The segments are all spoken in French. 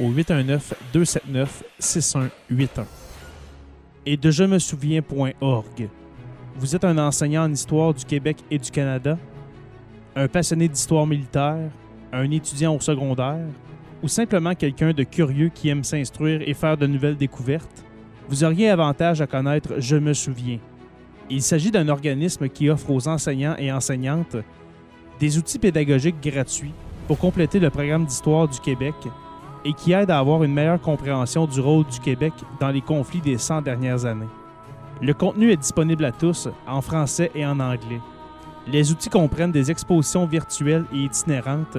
au 819-279-6181. Et de je me souviens.org. Vous êtes un enseignant en histoire du Québec et du Canada? un passionné d'histoire militaire, un étudiant au secondaire, ou simplement quelqu'un de curieux qui aime s'instruire et faire de nouvelles découvertes, vous auriez avantage à connaître Je me souviens. Il s'agit d'un organisme qui offre aux enseignants et enseignantes des outils pédagogiques gratuits pour compléter le programme d'histoire du Québec et qui aide à avoir une meilleure compréhension du rôle du Québec dans les conflits des 100 dernières années. Le contenu est disponible à tous en français et en anglais. Les outils comprennent des expositions virtuelles et itinérantes,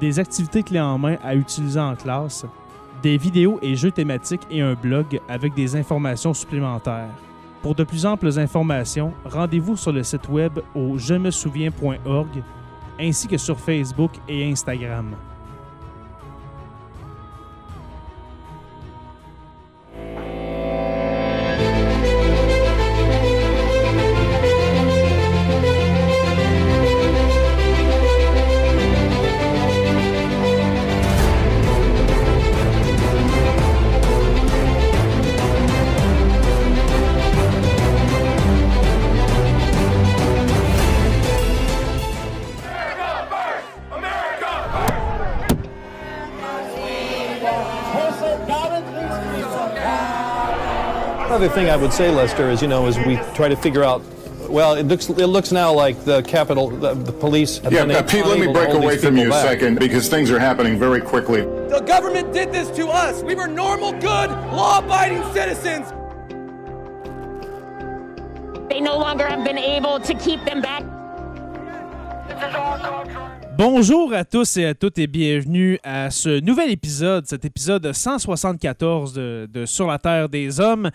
des activités clés en main à utiliser en classe, des vidéos et jeux thématiques et un blog avec des informations supplémentaires. Pour de plus amples informations, rendez-vous sur le site web au je me souviens.org ainsi que sur Facebook et Instagram. Thing I would say, Lester, is you know, as we try to figure out. Well, it looks it looks now like the Capitol, the, the police. Have Yeah, been uh, Pete, let me break away from you a second because things are happening very quickly. The government did this to us. We were normal, good, law abiding citizens. They no longer have been able to keep them back. Bonjour à tous et à toutes et bienvenue à ce nouvel épisode, cet épisode 174 de, de Sur la Terre des Hommes.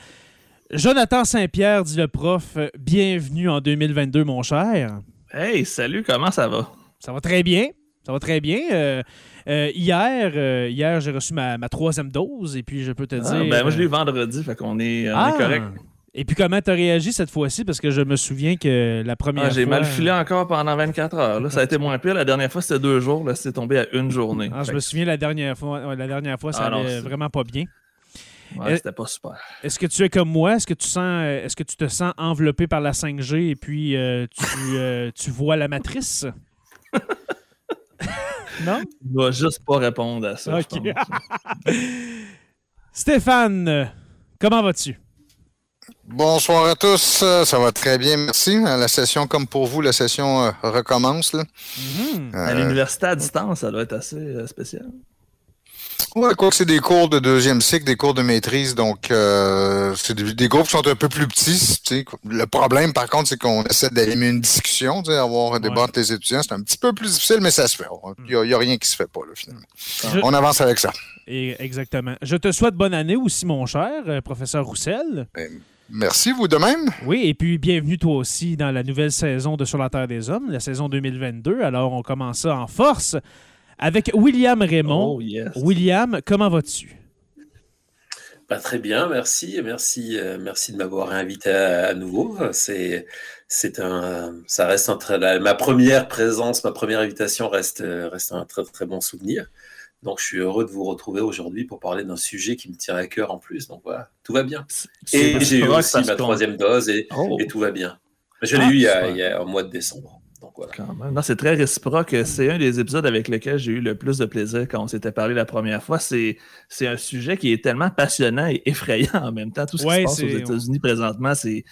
Jonathan Saint-Pierre, dit le prof, bienvenue en 2022, mon cher. Hey, salut, comment ça va? Ça va très bien. Ça va très bien. Euh, euh, hier, euh, hier j'ai reçu ma, ma troisième dose et puis je peux te Ah, dire. ben, moi, je l'ai eu euh, vendredi, fait qu'on est, ah! est correct. Et puis comment t'as réagi cette fois-ci? Parce que je me souviens que la première Ah, j'ai fois... mal filé encore pendant 24 heures. Là. Ça a été moins pire. La dernière fois, c'était deux jours. Là, c'est tombé à une journée. Ah, je me souviens la dernière fois, la dernière fois ça Ah, non, allait c'est- vraiment pas bien. Ouais, c'était pas super. Est-ce que tu es comme moi? Est-ce que tu sens, euh, est-ce que tu te sens enveloppé par la 5G et puis euh, tu, euh, tu vois la matrice? non? Je vais juste pas répondre à ça. Stéphane, comment vas-tu? Bonsoir à tous, ça va très bien, merci. La session, comme pour vous, la session recommence. Là. Mhm. À Euh, l'université à distance, ça doit être assez spécial. Ouais, quoi que c'est des cours de deuxième cycle, des cours de maîtrise, donc euh, c'est des, des groupes qui sont un peu plus petits. tu sais. Le problème, par contre, c'est qu'on essaie d'animer une discussion, tu sais, avoir un débat Ouais. entre les étudiants. C'est un petit peu plus difficile, mais ça se fait. Il n'y a, rien qui se fait pas, là, finalement. Je- On avance avec ça. Et- exactement. Je te souhaite bonne année aussi, mon cher euh, professeur Roussel. Merci, vous de même. Oui, et puis bienvenue toi aussi dans la nouvelle saison de Sur la Terre des Hommes, la saison 2022. Alors, on commence ça en force avec William Raymond. Oh, yes. William, comment vas-tu? Bah, très bien, merci. Merci, euh, merci de m'avoir invité à, à nouveau. C'est, c'est un, ça reste un très, la- ma première présence, ma première invitation reste, euh, reste un très très bon souvenir. Donc, je suis heureux de vous retrouver aujourd'hui pour parler d'un sujet qui me tient à cœur en plus. Donc voilà, tout va bien. Et j'ai eu réciproque aussi ma troisième dose et, Oh. et tout va bien. Je l'ai Ah, eu il y, a, il y a un mois de décembre. Donc voilà. Quand même. Non, c'est très réciproque. C'est un des épisodes avec lesquels j'ai eu le plus de plaisir quand on s'était parlé la première fois. C'est, c'est un sujet qui est tellement passionnant et effrayant en même temps. Tout ce Ouais, qui se passe aux États-Unis présentement, c'est.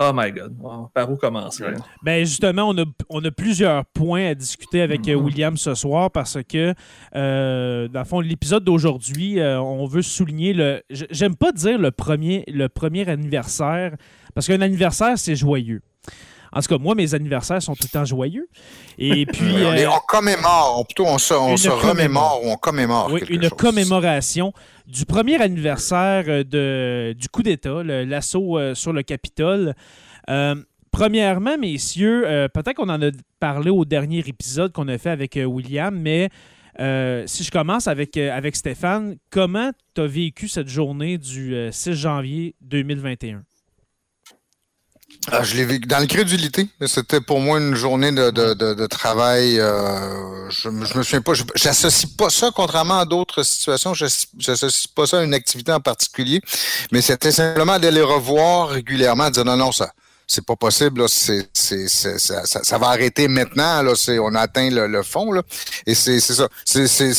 Oh my God. Oh, Par où commencer? Ouais. Ben justement, on a, on a plusieurs points à discuter avec euh, Mhm. William ce soir parce que, euh, dans le fond, l'épisode d'aujourd'hui, euh, on veut souligner le. J'aime pas dire le premier, le premier anniversaire parce qu'un anniversaire, c'est joyeux. En tout cas, moi, mes anniversaires sont tout le temps joyeux. Et puis. on, euh, on commémore, plutôt on se, on se remémore ou on commémore. Oui, une chose. commémoration du premier anniversaire euh, de, du coup d'État, l'assaut euh, sur le Capitole. Euh, premièrement, messieurs, euh, peut-être qu'on en a parlé au dernier épisode qu'on a fait avec euh, William, mais euh, si je commence avec, avec Stéphane, comment tu as vécu cette journée du euh, 6 janvier 2021? Ah, je l'ai vécu dans l'incrédulité. C'était pour moi une journée de, de, de, de travail. euh, je, je me souviens pas. J'associe pas ça, contrairement à d'autres situations, j'as- j'associe pas ça à une activité en particulier. Mais c'était simplement d'aller revoir régulièrement, de dire non, non, ça. C'est pas possible, là, ça, ça, va arrêter maintenant, là, on a atteint le, le fond, là. Et c'est, ça. C'est, c'est,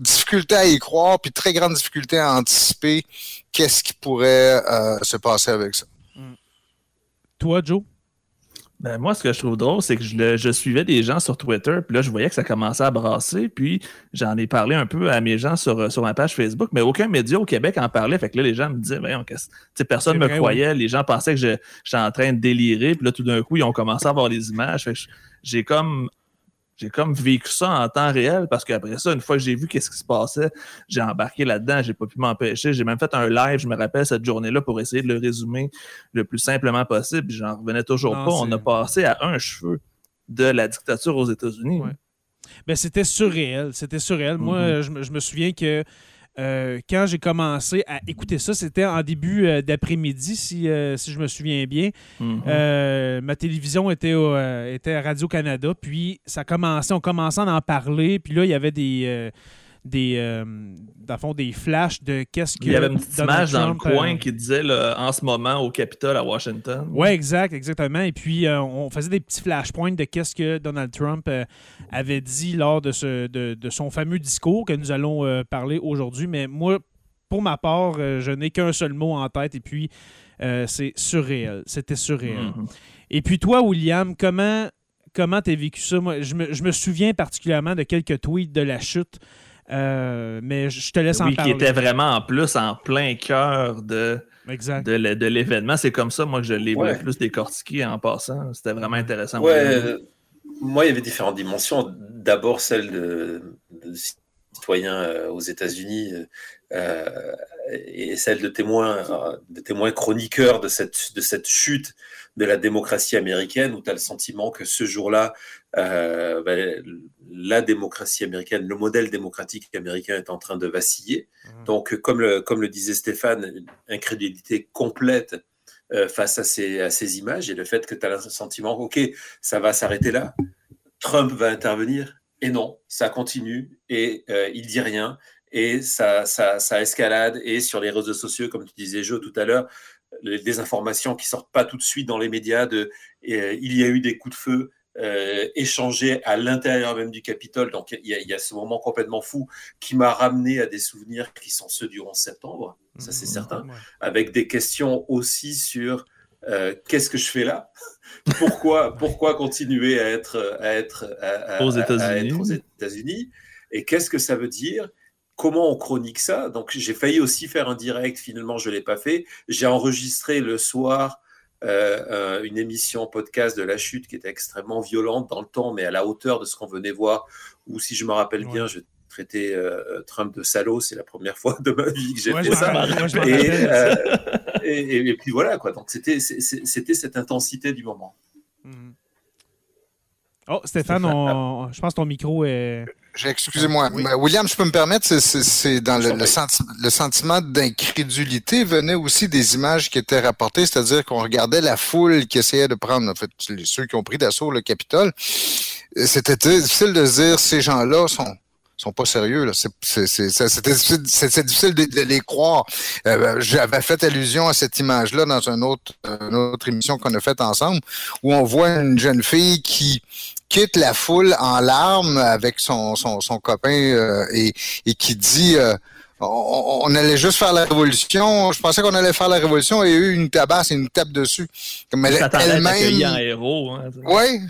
difficulté à y croire, puis très grande difficulté à anticiper qu'est-ce qui pourrait euh, se passer avec ça. Toi, Joe? Ben, moi, ce que je trouve drôle, c'est que je, le- je suivais des gens sur Twitter, puis là, je voyais que ça commençait à brasser, puis j'en ai parlé un peu à mes gens sur, sur ma page Facebook, mais aucun média au Québec en parlait. Fait que là, les gens me disaient, sais, personne ne me croyait, les gens pensaient que j'étais en train de délirer, puis là, tout d'un coup, ils ont commencé à voir les images. Fait que j'ai comme. J'ai comme vécu ça en temps réel parce qu'après ça, une fois que j'ai vu qu'est-ce qui se passait, j'ai embarqué là-dedans, j'ai pas pu m'empêcher. J'ai même fait un live, je me rappelle, cette journée-là pour essayer de le résumer le plus simplement possible. J'en revenais toujours Non, pas. On a passé à un cheveu de la dictature aux États-Unis. Ouais. Ben, c'était surréel. C'était surréel. Moi, je, me- je me souviens que euh, quand j'ai commencé à écouter ça, c'était en début euh, d'après-midi, si, euh, si je me souviens bien. Mhm. Ma télévision était, au, était à Radio-Canada, puis ça commençait, on commençait à en parler, puis là, il y avait des, des, euh, dans le fond, des flashs de qu'est-ce que Il y avait une petite Donald image dans le Trump, coin euh, qui disait là, en ce moment au Capitole à Washington. Oui, exact, exactement. Et puis, euh, on faisait des petits flashpoints de qu'est-ce que Donald Trump avait dit lors de, ce, de, de son fameux discours que nous allons parler aujourd'hui. Mais moi, pour ma part, je n'ai qu'un seul mot en tête et puis c'est surréel. C'était surréel. Mhm. Et puis toi, William, comment comment t'as vécu ça? Moi, je me, je me souviens particulièrement de quelques tweets de la chute, euh, mais je te laisse en Oui, qui parler. était vraiment en plus en plein cœur de, Exact. de, l'é- de l'événement. C'est comme ça, moi, que je l'ai Ouais. le plus décortiqué en passant. C'était vraiment intéressant. Ouais, euh, moi, il y avait différentes dimensions. D'abord, celle de, de citoyens euh, aux États-Unis euh, et celle de témoins, euh, de de cette, de cette chute de la démocratie américaine, où tu as le sentiment que ce jour-là, euh, ben, la démocratie américaine, le modèle démocratique américain est en train de vaciller. Donc, comme le, comme le disait Stéphane, une incrédulité complète euh, face à ces, à ces images et le fait que tu as le sentiment, OK, ça va s'arrêter là, Trump va intervenir, et non, ça continue, et euh, il dit rien, et ça, ça, ça escalade, et sur les réseaux sociaux, comme tu disais, Joe, tout à l'heure, les- des informations qui sortent pas tout de suite dans les médias de euh, il y a eu des coups de feu euh, échangés à l'intérieur même du Capitole. Donc il y, a, il y a ce moment complètement fou qui m'a ramené à des souvenirs qui sont ceux du 11 septembre, ça c'est certain, Ouais. avec des questions aussi sur euh, qu'est-ce que je fais là? Pourquoi, pourquoi continuer à être, à être, à- à- Aux à- à États-Unis. être aux États-Unis? Et qu'est-ce que ça veut dire? Comment on chronique ça? Donc, j'ai failli aussi faire un direct. Finalement, je ne l'ai pas fait. J'ai enregistré le soir euh, une émission podcast de la chute qui était extrêmement violente dans le temps, mais à la hauteur de ce qu'on venait voir. Ou si je me rappelle bien, je traitais euh, Trump de salaud. C'est la première fois de ma vie que j'ai Ouais, fait ça. Et, euh, et, et- et puis voilà quoi. Donc c'était cette intensité du moment. Mhm. Oh, Stéphane, on- je pense que ton micro est. Excusez-moi, William, je peux me permettre, c'est dans le, le, senti le, sentiment d'incrédulité venait aussi des images qui étaient rapportées, c'est-à-dire qu'on regardait la foule qui essayait de prendre, en fait, ceux qui ont pris d'assaut le Capitole. C'était difficile de dire ces gens-là sont sont pas sérieux. C'était difficile de, les croire. Euh, j'avais fait allusion à cette image-là dans une autre, une autre émission qu'on a faite ensemble, où on voit une jeune fille qui quitte la foule en larmes avec son, son, son copain euh, et, et qui dit euh, on, allait juste faire la révolution. Je pensais qu'on allait faire la révolution et eu une tabasse et une tape dessus. Comme elle, elle-même. héros. Hein, oui,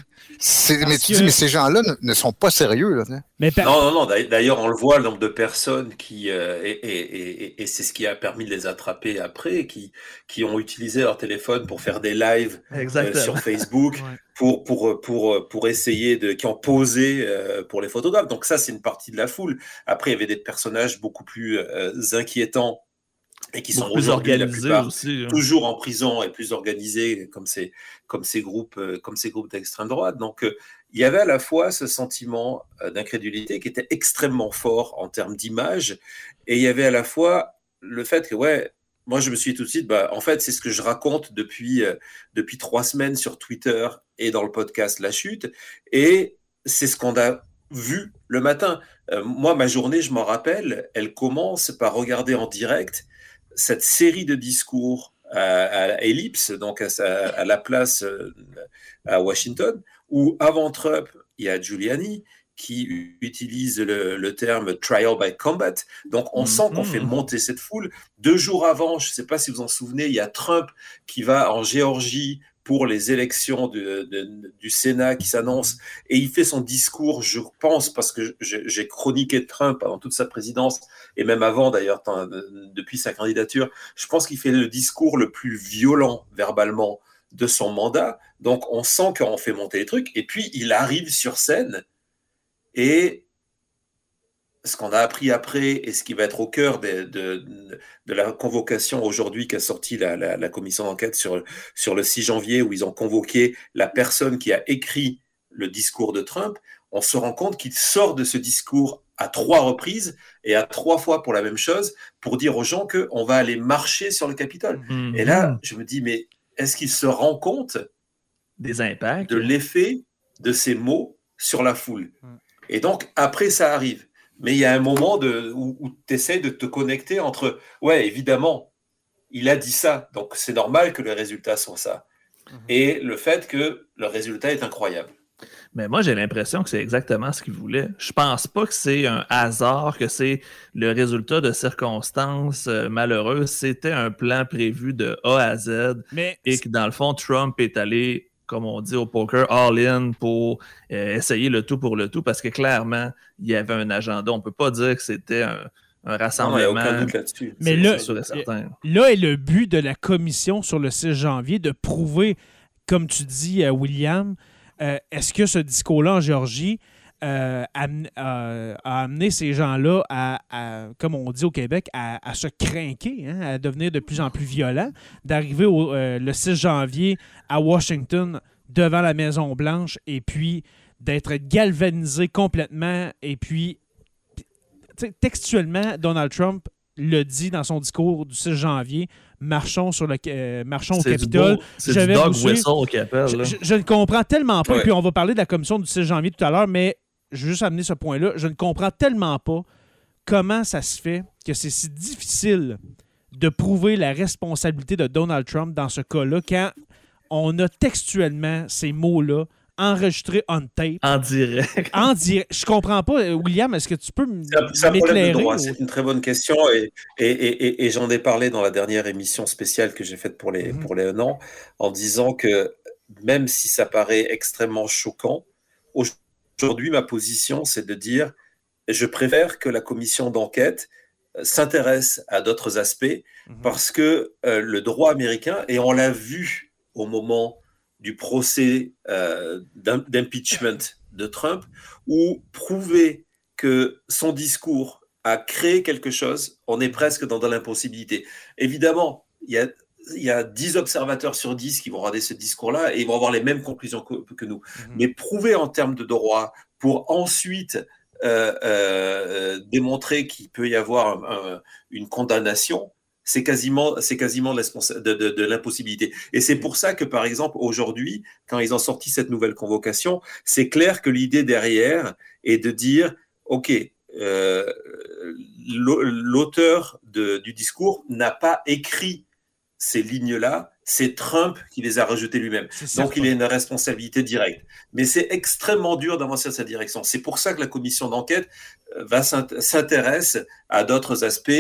mais tu dis, mais ces gens-là ne, sont pas sérieux. Là, mais Non, non, non. D'ailleurs, on le voit, le nombre de personnes qui, euh, et, et, et, c'est ce qui a permis de les attraper après, qui, qui ont utilisé leur téléphone pour faire des lives euh, sur Facebook, pour, pour, pour, pour essayer de, qui ont posé euh, pour les photographes. Donc ça, c'est une partie de la foule. Après, il y avait des personnages beaucoup plus inquiétants et qui sont aujourd'hui la plupart aussi, hein. toujours en prison et plus organisés comme ces comme ces groupes euh, comme ces groupes d'extrême droite. Donc euh, il y avait à la fois ce sentiment euh, d'incrédulité qui était extrêmement fort en termes d'image et il y avait à la fois le fait que ouais moi je me suis dit tout de suite bah en fait c'est ce que je raconte depuis depuis trois semaines sur Twitter et dans le podcast La Chute et c'est ce qu'on a vu le matin. moi, ma journée, je m'en rappelle, elle commence par regarder en direct cette série de discours à, Ellipse, donc à, la place euh, à Washington, où avant Trump, il y a Giuliani qui utilise le, terme trial by combat. Donc on sent qu'on fait mm-hmm. monter cette foule. Deux jours avant, je ne sais pas si vous en souvenez, il y a Trump qui va en Géorgie pour les élections du Sénat qui s'annoncent. Et il fait son discours, je pense, parce que j'ai chroniqué Trump pendant toute sa présidence, et même avant d'ailleurs, depuis sa candidature, je pense qu'il fait le discours le plus violent verbalement de son mandat. Donc on sent qu'on fait monter les trucs. Et puis il arrive sur scène et ce qu'on a appris après et ce qui va être au cœur de, de, de la convocation aujourd'hui qu'a sorti la, la, la commission d'enquête sur, sur le 6 janvier, où ils ont convoqué la personne qui a écrit le discours de Trump, on se rend compte qu'il sort de ce discours à trois reprises et à trois fois pour la même chose, pour dire aux gens qu'on va aller marcher sur le Capitole. Mm-hmm. Et là, je me dis, mais est-ce qu'il se rend compte des impacts? de l'effet de ces mots sur la foule? Et donc, après, ça arrive mais il y a un moment de, où, tu essaies de te connecter entre, ouais, évidemment, il a dit ça, donc c'est normal que le résultat soit ça. Mhm. Et le fait que le résultat est incroyable. Mais moi, j'ai l'impression que c'est exactement ce qu'il voulait. Je pense pas que c'est un hasard, que c'est le résultat de circonstances euh, malheureuses. C'était un plan prévu de A à Z. Mais et que dans le fond, Trump est allé comme on dit au poker, all-in pour euh, essayer le tout pour le tout, parce que clairement, il y avait un agenda. On ne peut pas dire que c'était un, rassemblement. Mais là, là est le but de la commission sur le 6 janvier de prouver, comme tu dis, à William, euh, est-ce que ce discours-là en Géorgie euh, a, amené ces gens-là à, comme on dit au Québec, à, se craquer, hein, à devenir de plus en plus violents, d'arriver euh, le 6 janvier à Washington devant la Maison-Blanche et puis d'être galvanisé complètement et puis textuellement, Donald Trump le dit dans son discours du 6 janvier, marchons sur le euh, marchons au Capitole. C'est du dog whistle au Capitole. Je, je, ne comprends tellement pas. Et puis on va parler de la commission du 6 janvier tout à l'heure, mais je veux juste amener ce point-là. Je ne comprends tellement pas comment ça se fait que c'est si difficile de prouver la responsabilité de Donald Trump dans ce cas-là quand on a textuellement ces mots-là enregistrés on tape. En direct. En direct. Je comprends pas. William, est-ce que tu peux m'éclairer? C'est une très bonne question et, et, et, j'en ai parlé dans la dernière émission spéciale que j'ai faite pour les, mm-hmm. pour les an en disant que même si ça paraît extrêmement choquant, Aujourd'hui, ma position, c'est de dire, je préfère que la commission d'enquête euh, s'intéresse à d'autres aspects mhm. parce que euh, le droit américain, et on l'a vu au moment du procès euh, d'impeachment de Trump, où prouver que son discours a créé quelque chose, on est presque dans de l'impossibilité. Évidemment, il y a il y a 10 observateurs sur 10 qui vont regarder ce discours-là et ils vont avoir les mêmes conclusions que, nous. Mhm. Mais prouver en termes de droit pour ensuite euh, euh, démontrer qu'il peut y avoir un- un- une condamnation, c'est quasiment, c'est quasiment de, l'impossibilité. Et c'est pour ça que, par exemple, aujourd'hui, quand ils ont sorti cette nouvelle convocation, c'est clair que l'idée derrière est de dire, OK, euh, l'au- l'auteur du discours n'a pas écrit ces lignes-là, c'est Trump qui les a rejetées lui-même. Donc, il a une responsabilité directe. Mais c'est extrêmement dur d'avancer dans cette direction. C'est pour ça que la commission d'enquête euh, va s'int- s'intéresse à d'autres aspects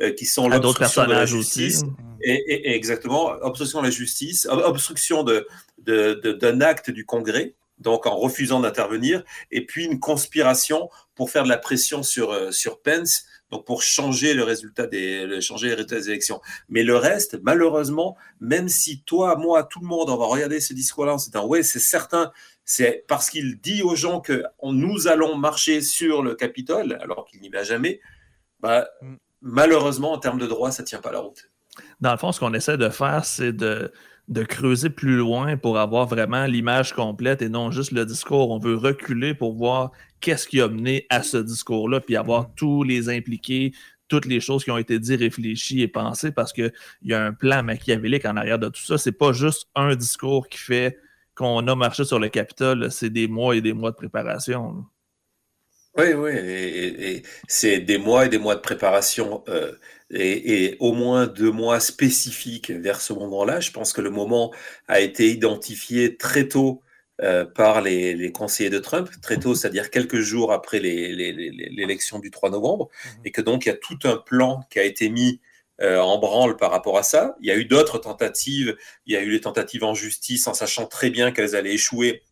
euh, qui sont À l'obstruction de la justice. Et, et- et exactement, obstruction de la justice, ob- obstruction de, de- de- d'un acte du Congrès, donc en refusant d'intervenir, et puis une conspiration pour faire de la pression sur, euh, sur Pence, donc pour changer le résultat des, le- changer les résultats des élections. Mais le reste, malheureusement, même si toi, moi, tout le monde, on va regarder ce discours-là en se disant, ouais, c'est certain, c'est parce qu'il dit aux gens que on- nous allons marcher sur le Capitole, alors qu'il n'y va jamais, bah, Mm. malheureusement, en termes de droit, ça tient pas la route. Dans le fond, ce qu'on essaie de faire, c'est de, de creuser plus loin pour avoir vraiment l'image complète et non juste le discours. On veut reculer pour voir qu'est-ce qui a mené à ce discours-là, puis avoir tous les impliqués, toutes les choses qui ont été dites, réfléchies et pensées, parce qu'il y a un plan machiavélique en arrière de tout ça. C'est pas juste un discours qui fait qu'on a marché sur le Capitole, c'est des mois et des mois de préparation. là. Oui, oui, et, et- et c'est des mois et des mois de préparation euh, et, et au moins deux mois spécifiques vers ce moment-là. Je pense que le moment a été identifié très tôt euh, par les, les conseillers de Trump, très tôt, c'est-à-dire quelques jours après l'élection du 3 novembre, et que donc il y a tout un plan qui a été mis euh, en branle par rapport à ça. Il y a eu d'autres tentatives, il y a eu les tentatives en justice en sachant très bien qu'elles allaient échouer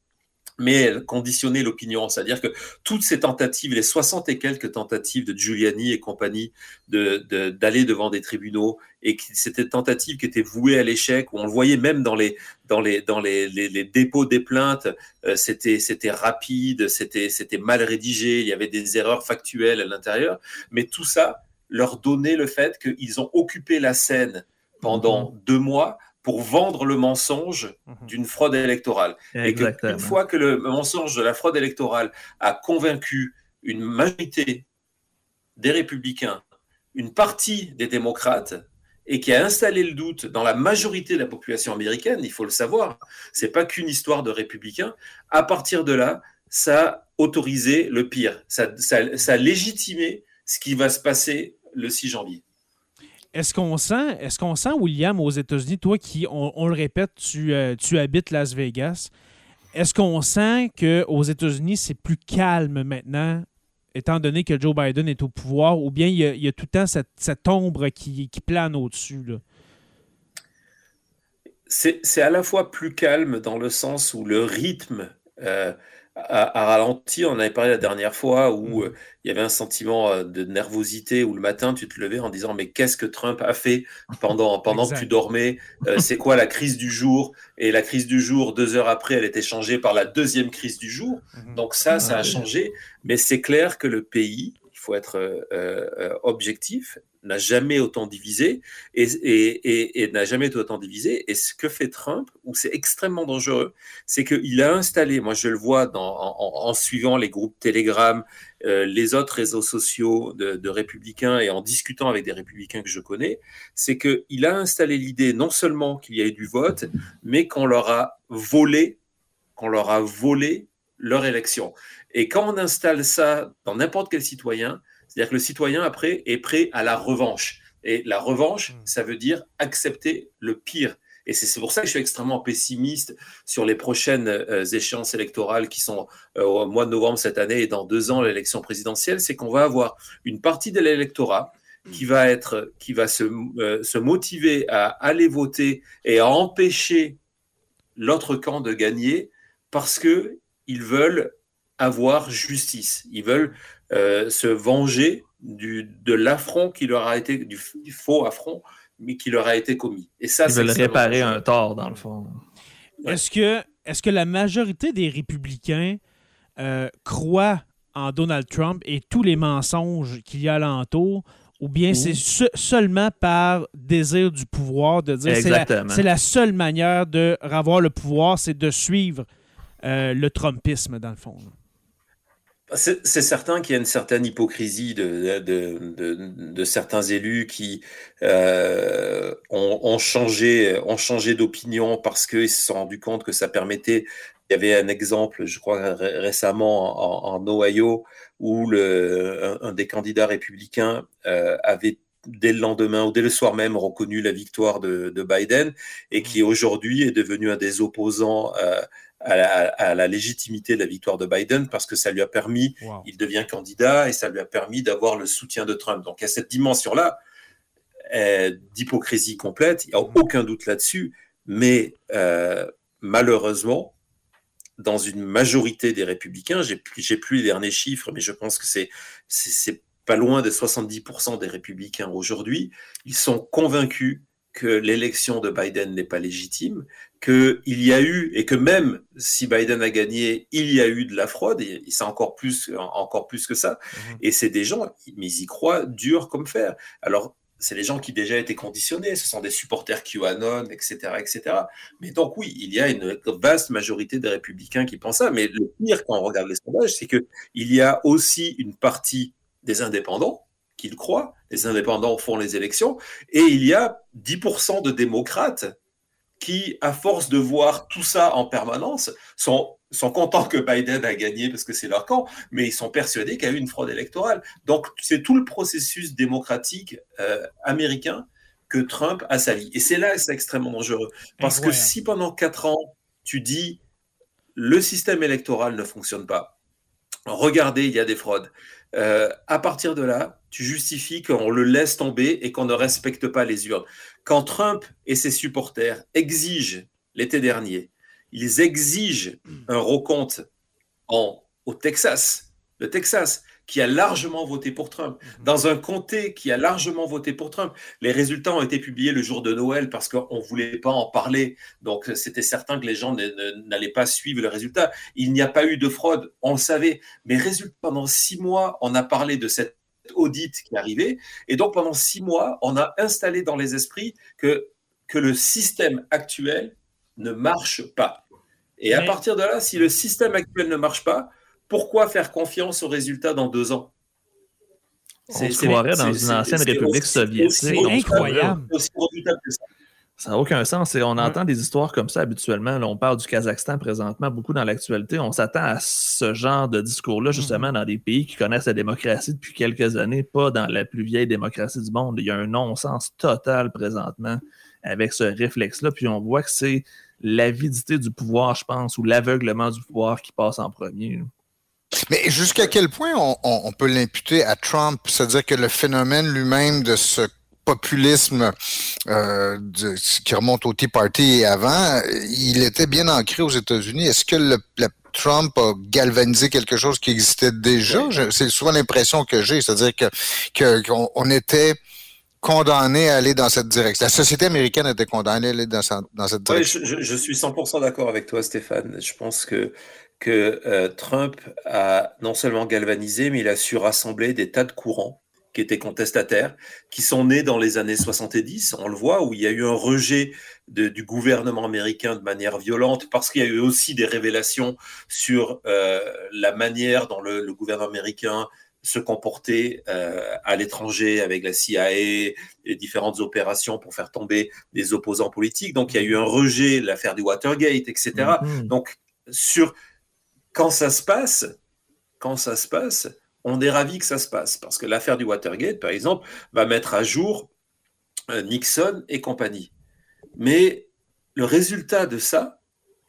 mais elles conditionnaient l'opinion. C'est-à-dire que toutes ces tentatives, les 60 et quelques tentatives de Giuliani et compagnie de, de- d'aller devant des tribunaux, et qui, c'était tentatives qui étaient vouées à l'échec, où on le voyait même dans les, dans les, dans les, les, les dépôts des plaintes, euh, c'était, c'était rapide, c'était, c'était mal rédigé, il y avait des erreurs factuelles à l'intérieur, mais tout ça leur donnait le fait qu'ils ont occupé la scène pendant deux mois pour vendre le mensonge Mhm. d'une fraude électorale. Et que Exactement. une fois que le mensonge de la fraude électorale a convaincu une majorité des républicains, une partie des démocrates, et qui a installé le doute dans la majorité de la population américaine, il faut le savoir, c'est pas qu'une histoire de républicains, à partir de là, ça a autorisé le pire, ça, ça, ça a légitimé ce qui va se passer le 6 janvier. Est-ce qu'on sent, est-ce sent, William, aux États-Unis, toi qui, on, le répète, tu, euh, tu habites Las Vegas, est-ce qu'on sent qu'aux États-Unis, c'est plus calme maintenant, étant donné que Joe Biden est au pouvoir, ou bien il y a, tout le temps cette, ombre qui, plane au-dessus? c'est à la fois plus calme dans le sens où le rythme euh, a ralenti. On en avait parlé la dernière fois où euh, il y avait un sentiment euh, de nervosité où le matin tu te levais en disant mais qu'est-ce que Trump a fait pendant, pendant que tu dormais? Euh, C'est quoi la crise du jour? Et la crise du jour, deux heures après, elle était changée par la deuxième crise du jour. Donc ça, ça a changé. Mais c'est clair que le pays, faut être euh, euh, objectif, n'a jamais autant divisé et, n'a jamais été autant divisé. Et ce que fait Trump, où c'est extrêmement dangereux, c'est qu'il a installé, moi je le vois en, suivant les groupes Telegram, euh, les autres réseaux sociaux de, républicains et en discutant avec des républicains que je connais, c'est qu'il a installé l'idée non seulement qu'il y ait du vote, mais qu'on leur a volé, qu'on leur a volé leur élection. Et quand on installe ça dans n'importe quel citoyen, c'est-à-dire que le citoyen, après, est prêt à la revanche. Et la revanche, ça veut dire accepter le pire. Et c'est pour ça que je suis extrêmement pessimiste sur les prochaines euh, échéances électorales qui sont euh, au mois de novembre cette année et dans deux ans l'élection présidentielle, c'est qu'on va avoir une partie de l'électorat qui va être, qui va se, euh, se motiver à aller voter et à empêcher l'autre camp de gagner parce que ils veulent avoir justice. Ils veulent euh, se venger du, de l'affront qui leur a été, du, du faux affront, mais qui leur a été commis. Et ça, Ils c'est veulent réparer un tort, dans le fond. Ouais. Est-ce que, est que la majorité des républicains euh, croient en Donald Trump et tous les mensonges qu'il y a alentour, ou bien c'est se- seulement par désir du pouvoir de dire c'est la, Exactement. c'est la seule manière de avoir le pouvoir, c'est de suivre euh, le Trumpisme, dans le fond. là? C'est certain qu'il y a une certaine hypocrisie de, de, de, de certains élus qui euh, ont, ont, changé, ont changé d'opinion parce qu'ils se sont rendus compte que ça permettait. Il y avait un exemple, je crois, récemment en, en Ohio, où le, un, un, des candidats républicains euh, avait dès le lendemain ou dès le soir même reconnu la victoire de, de Biden et qui mmh. aujourd'hui est devenu un des opposants euh, à la, à la, légitimité de la victoire de Biden parce que ça lui a permis, wow. il devient candidat et ça lui a permis d'avoir le soutien de Trump. Donc il y a cette dimension-là euh, d'hypocrisie complète, il n'y a mmh. aucun doute là-dessus, mais euh, malheureusement, dans une majorité des républicains, j'ai plus, plus les derniers chiffres, mais je pense que c'est pas loin de 70% des républicains aujourd'hui, ils sont convaincus que l'élection de Biden n'est pas légitime, qu'il y a eu, et que même si Biden a gagné, il y a eu de la fraude, et c'est encore plus, encore plus que ça. Mmh. Et c'est des gens, mais ils y croient dur comme fer. Alors, c'est les gens qui déjà étaient conditionnés, ce sont des supporters QAnon, etc., etc. Mais donc oui, il y a une vaste majorité des républicains qui pensent ça. Mais le pire quand on regarde les sondages, c'est que il y a aussi une partie des indépendants qui le croient. Les indépendants font les élections. Et il y a 10% de démocrates qui, à force de voir tout ça en permanence, sont, sont contents que Biden a gagné parce que c'est leur camp, mais ils sont persuadés qu'il y a eu une fraude électorale. Donc, c'est tout le processus démocratique euh, américain que Trump a sali. Et c'est là que c'est extrêmement dangereux. Parce que si pendant quatre ans, tu dis le système électoral ne fonctionne pas, regardez, il y a des fraudes, euh, à partir de là, tu justifies qu'on le laisse tomber et qu'on ne respecte pas les urnes. Quand Trump et ses supporters exigent, l'été dernier, ils exigent un recompte en, au Texas, le Texas, qui a largement voté pour Trump, mhm. dans un comté qui a largement voté pour Trump. Les résultats ont été publiés le jour de Noël parce qu'on ne voulait pas en parler. Donc, c'était certain que les gens n'allaient pas suivre le résultat. Il n'y a pas eu de fraude, on le savait. Mais résultat, pendant six mois, on a parlé de cette audit qui arrivait. Et donc, pendant six mois, on a installé dans les esprits que, que le système actuel ne marche pas. Et à partir de là, si le système actuel ne marche pas, pourquoi faire confiance aux rézats dans deux ans? On se croirait dans une ancienne république soviétique. C'est incroyable. Ça n'a aucun sens. Et on entend des histoires comme ça habituellement. Là, on parle du Kazakhstan présentement, beaucoup dans l'actualité. On s'attend à ce genre de discours-là, justement, mm-hmm. dans des pays qui connaissent la démocratie depuis quelques années, pas dans la plus vieille démocratie du monde. Il y a un non-sens total présentement avec ce réflexe-là. Puis on voit que c'est l'avidité du pouvoir, je pense, ou l'aveuglement du pouvoir qui passe en premier. Mais jusqu'à quel point on, on, on peut l'imputer à Trump? C'est-à-dire que le phénomène lui-même de ce populisme euh, de, qui remonte au Tea Party et avant, il était bien ancré aux États-Unis. Est-ce que le, Trump a galvanisé quelque chose qui existait déjà? C'est souvent l'impression que j'ai, c'est-à-dire que qu'on on était condamné à aller dans cette direction. La société américaine était condamnée à aller dans, dans cette direction. Oui, je, je suis 100% d'accord avec toi, Stéphane. Je pense que que euh, Trump a non seulement galvanisé, mais il a su rassembler des tas de courants qui étaient contestataires, qui sont nés dans les années 70, on le voit, où il y a eu un rejet de, du gouvernement américain de manière violente, parce qu'il y a eu aussi des révélations sur euh, la manière dont le, le, gouvernement américain se comportait euh, à l'étranger avec la CIA et différentes opérations pour faire tomber des opposants politiques. Donc il y a eu un rejet, l'affaire du Watergate, etc. Mm -hmm. Donc sur quand ça se passe, quand ça se passe, on est ravi que ça se passe parce que l'affaire du Watergate, par exemple, va mettre à jour euh, Nixon et compagnie. Mais le résultat de ça,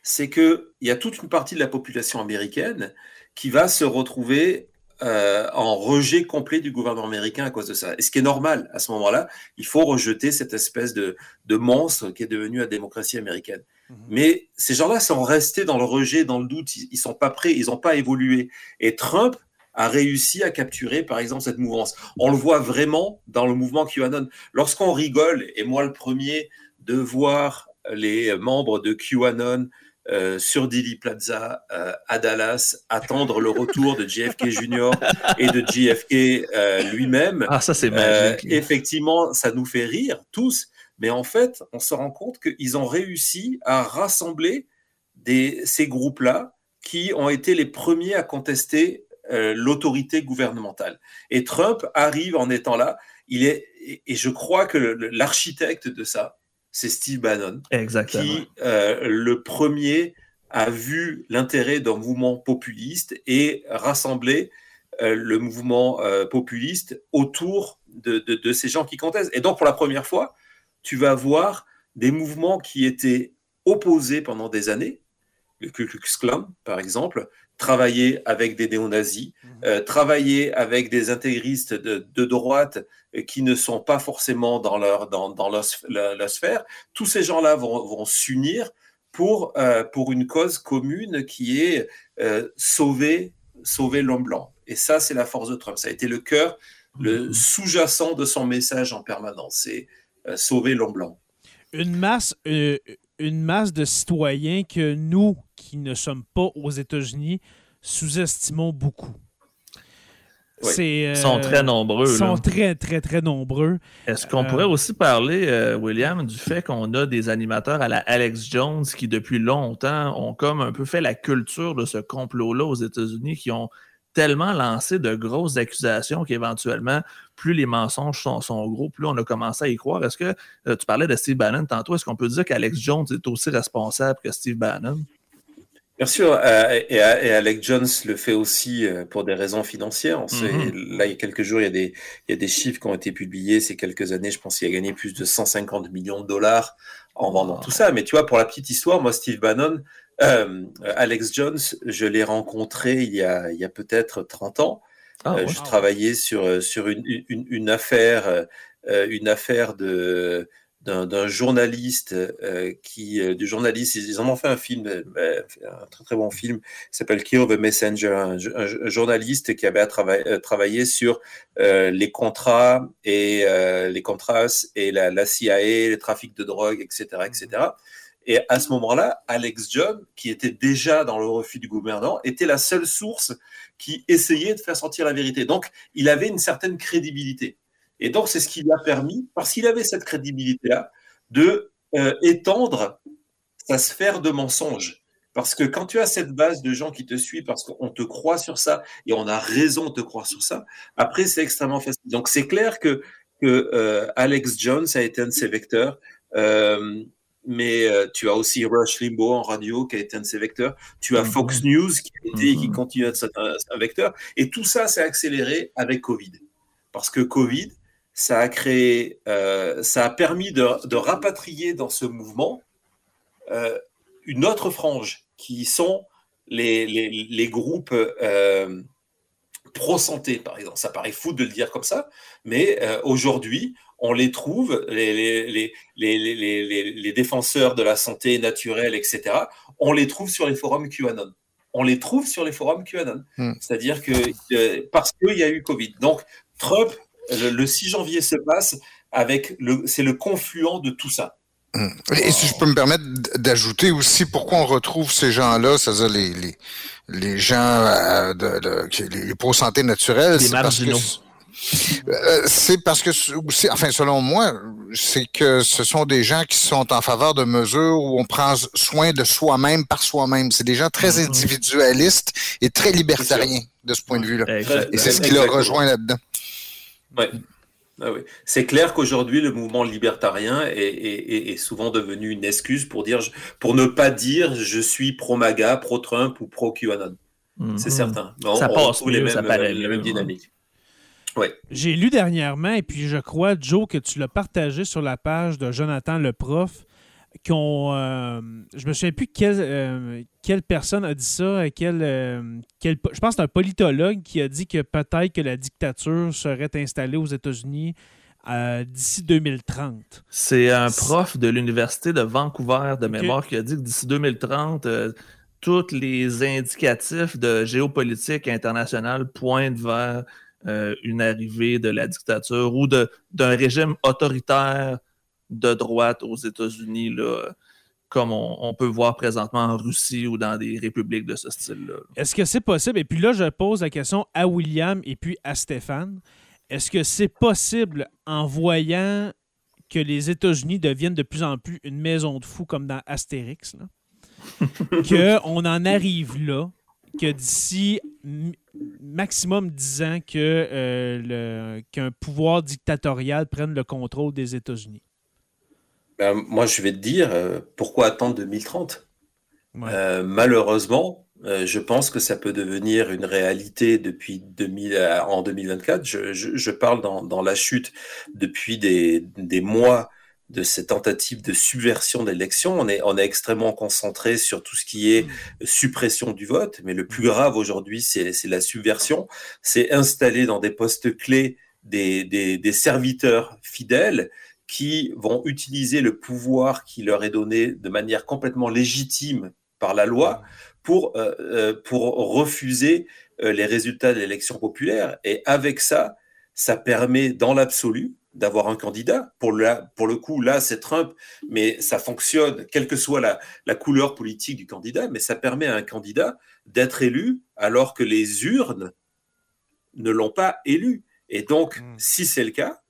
c'est qu'il y a toute une partie de la population américaine qui va se retrouver euh, en rejet complet du gouvernement américain à cause de ça. Et ce qui est normal à ce moment-là, il faut rejeter cette espèce de, monstre qui est devenu la démocratie américaine. Mmh. Mais ces gens-là sont restés dans le rejet, dans le doute, ils, ils sont pas prêts, ils n'ont pas évolué. Et Trump a réussi à capturer, par exemple, cette mouvance. On le voit vraiment dans le mouvement QAnon. Lorsqu'on rigole, et moi le premier, de voir les membres de QAnon euh, sur Dili Plaza euh, à Dallas attendre le retour de JFK Jr. et de JFK euh, lui-même. Ah, ça c'est magique. effectivement, ça nous fait rire tous, mais en fait, on se rend compte qu'ils ont réussi à rassembler des, ces groupes-là qui ont été les premiers à contester euh, l'autorité gouvernementale. Et Trump arrive en étant là. Il est, et je crois que l'architecte de ça, c'est Steve Bannon, Exactement. qui euh, le premier a vu l'intérêt d'un mouvement populiste et rassemblé euh, le mouvement populiste autour de, de, de, ces gens qui contestent. Et donc, pour la première fois, tu vas voir des mouvements qui étaient opposés pendant des années, le Ku Klux Klan, par exemple, travailler avec des néo-nazis, mmh. euh, travailler avec des intégristes de, de, droite qui ne sont pas forcément dans leur, dans, dans leur, leur sphère. Tous ces gens-là vont, vont s'unir pour, euh, pour une cause commune qui est euh, sauver, sauver l'homme blanc. Et ça, c'est la force de Trump. Ça a été le cœur, le sous-jacent de son message en permanence. C'est euh, sauver l'homme blanc. Une masse, euh, une masse de citoyens que nous, qui ne sommes pas aux États-Unis, sous-estimons beaucoup. Oui. Ils sont très nombreux. Ils sont là. très, très, très nombreux. Est-ce qu'on Euh, pourrait aussi parler, euh, William, du fait qu'on a des animateurs à la Alex Jones qui, depuis longtemps, ont comme un peu fait la culture de ce complot-là aux États-Unis, qui ont tellement lancé de grosses accusations qu'éventuellement, plus les mensonges sont, sont, gros, plus on a commencé à y croire. Est-ce que euh, tu parlais de Steve Bannon tantôt, est-ce qu'on peut dire qu'Alex Jones est aussi responsable que Steve Bannon? Bien sûr, euh, et, et, Alec Jones le fait aussi euh, pour des raisons financières. On sait, mm -hmm. Là, il y a quelques jours, il y, a des, il y a des chiffres qui ont été publiés ces quelques années. Je pense qu'il a gagné plus de 150 millions de dollars en vendant tout ça. Mais tu vois, pour la petite histoire, moi, Steve Bannon, euh, Alex Jones, je l'ai rencontré il y a, il y a peut-être 30 ans. Oh, wow. Je travaillais sur, sur une, une, une affaire, une affaire de d'un journaliste euh, qui euh, du journaliste ils en ont fait un film euh, un très très bon film qui s'appelle Kill the Messenger un, journaliste qui avait travaillé, sur les contrats et les contrats et la, CIA le trafic de drogue etc etc et à ce moment-là Alex John qui était déjà dans le refus du gouvernement était la seule source qui essayait de faire sortir la vérité. Donc il avait une certaine crédibilité et donc, c'est ce qui lui a permis, parce qu'il avait cette crédibilité-là, de euh, étendre sa sphère de mensonges. Parce que quand tu as cette base de gens qui te suivent, parce qu'on te croit sur ça, et on a raison de te croire sur ça, après, c'est extrêmement facile. Donc, c'est clair que, que euh, Alex Jones a été un de ses vecteurs. Euh, mais euh, tu as aussi Rush Limbaugh en radio qui a été un de ses vecteurs. Tu as Fox News qui, a été, qui continue à être un, un vecteur. Et tout ça s'est accéléré avec Covid. Parce que Covid, ça a créé, euh, ça a permis de, de, rapatrier dans ce mouvement euh, une autre frange qui sont les, les, les groupes euh, pro-santé, par exemple. Ça paraît fou de le dire comme ça, mais aujourd'hui, on les trouve, les, les, les, les, défenseurs de la santé naturelle, etc., on les trouve sur les forums QAnon. On les trouve sur les forums QAnon. Hmm. C'est-à-dire que parce qu'il y a eu Covid. Donc, Trump le 6 janvier se passe avec le, c'est le confluent de tout ça. Et si je peux me permettre d'ajouter aussi pourquoi on retrouve ces gens-là, c'est-à-dire les, les, les gens euh, de, de, les pro-santé naturelle, c'est parce que euh, c'est parce que, enfin, selon moi, c'est que ce sont des gens qui sont en faveur de mesures où on prend soin de soi-même par soi-même. C'est des gens très individualistes et très libertariens de ce point de vue-là. Et c'est ce qui leur rejoint là-dedans. Ouais. Ah oui. C'est clair qu'aujourd'hui, le mouvement libertarien est, est, est, souvent devenu une excuse pour, dire, pour ne pas dire je suis pro-MAGA, pro-Trump ou pro-QAnon. Mm -hmm. C'est certain. On, ça passe mieux, les mêmes, ça paraît mêmes dynamiques. Ouais. J'ai lu dernièrement, et puis je crois, Joe, que tu l'as partagé sur la page de Jonathan le prof, qu'on. Euh, je me souviens plus quelle, euh, quelle personne a dit ça. Quel, euh, quel, je pense que c'est un politologue qui a dit que peut-être que la dictature serait installée aux États-Unis euh, d'ici 2030. C'est un prof de l'Université de Vancouver de mémoire qui a dit que d'ici 2030, euh, tous les indicatifs de géopolitique internationale pointent vers euh, une arrivée de la dictature ou d'un régime autoritaire de droite aux États-Unis, comme on, on, peut voir présentement en Russie ou dans des républiques de ce style-là. Est-ce que c'est possible? Et puis là, je pose la question à William et puis à Stéphane. Est-ce que c'est possible, en voyant que les États-Unis deviennent de plus en plus une maison de fous comme dans Astérix, qu'on en arrive là, que d'ici maximum 10 ans euh, qu'un pouvoir dictatorial prenne le contrôle des États-Unis? Ben, moi, je vais te dire, euh, pourquoi attendre 2030 Ouais. Euh, Malheureusement, euh, je pense que ça peut devenir une réalité depuis 2000, en 2024. Je, je- je parle dans, dans la chute depuis des, des mois de ces tentatives de subversion d'élections. On est, on est extrêmement concentré sur tout ce qui est suppression du vote, mais le plus grave aujourd'hui, c'est c'est la subversion. C'est installer dans des postes clés des, des, des serviteurs fidèles qui vont utiliser le pouvoir qui leur est donné de manière complètement légitime par la loi pour, euh, euh, pour refuser euh, les résultats de l'élection populaire. Et avec ça, ça permet dans l'absolu d'avoir un candidat. Pour, la, pour le coup, là, c'est Trump, mais ça fonctionne, quelle que soit la, la couleur politique du candidat, mais ça permet à un candidat d'être élu alors que les urnes ne l'ont pas élu. Et donc, Mm. si c'est le cas,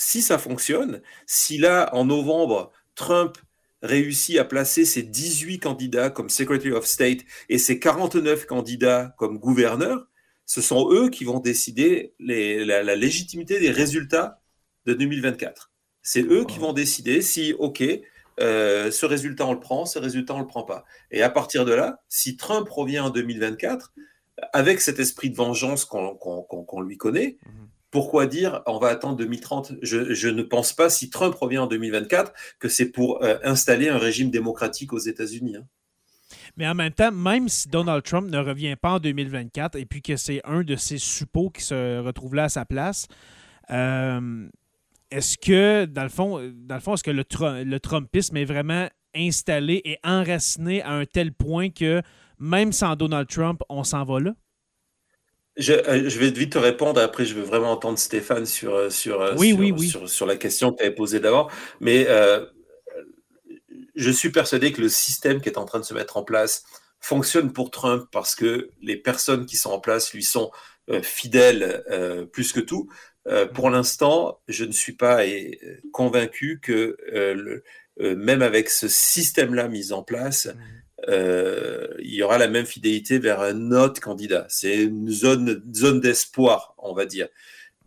si ça fonctionne, si là, en novembre, Trump réussit à placer ses 18 candidats comme Secretary of State et ses 49 candidats comme gouverneurs, ce sont eux qui vont décider les- la, la légitimité des résultats de 2024. C'est eux qui vont décider si, OK, euh, ce résultat on le prend, ce résultat on le prend pas. Et à partir de là, si Trump revient en 2024, avec cet esprit de vengeance qu'on lui connaît, pourquoi dire on va attendre 2030 je, ne pense pas, si Trump revient en 2024, que c'est pour euh, installer un régime démocratique aux États-Unis. hein. Mais en même temps, même si Donald Trump ne revient pas en 2024 et puis que c'est un de ses suppôts qui se retrouve là à sa place, euh, est-ce que, dans le fond, dans le fond est-ce que le Trumpisme est vraiment installé et enraciné à un tel point que même sans Donald Trump, on s'en va là? Je, euh, je vais vite te répondre, après je veux vraiment entendre Stéphane sur, euh, sur, euh, Oui, sur, oui, oui. sur, sur la question que tu avais posée d'abord. Mais euh, je suis persuadé que le système qui est en train de se mettre en place fonctionne pour Trump parce que les personnes qui sont en place lui sont euh, fidèles euh, plus que tout. Pour l'instant, je ne suis pas convaincu que le- même avec ce système-là mis en place, euh, il y aura la même fidélité vers un autre candidat. C'est une zone, zone d'espoir, on va dire.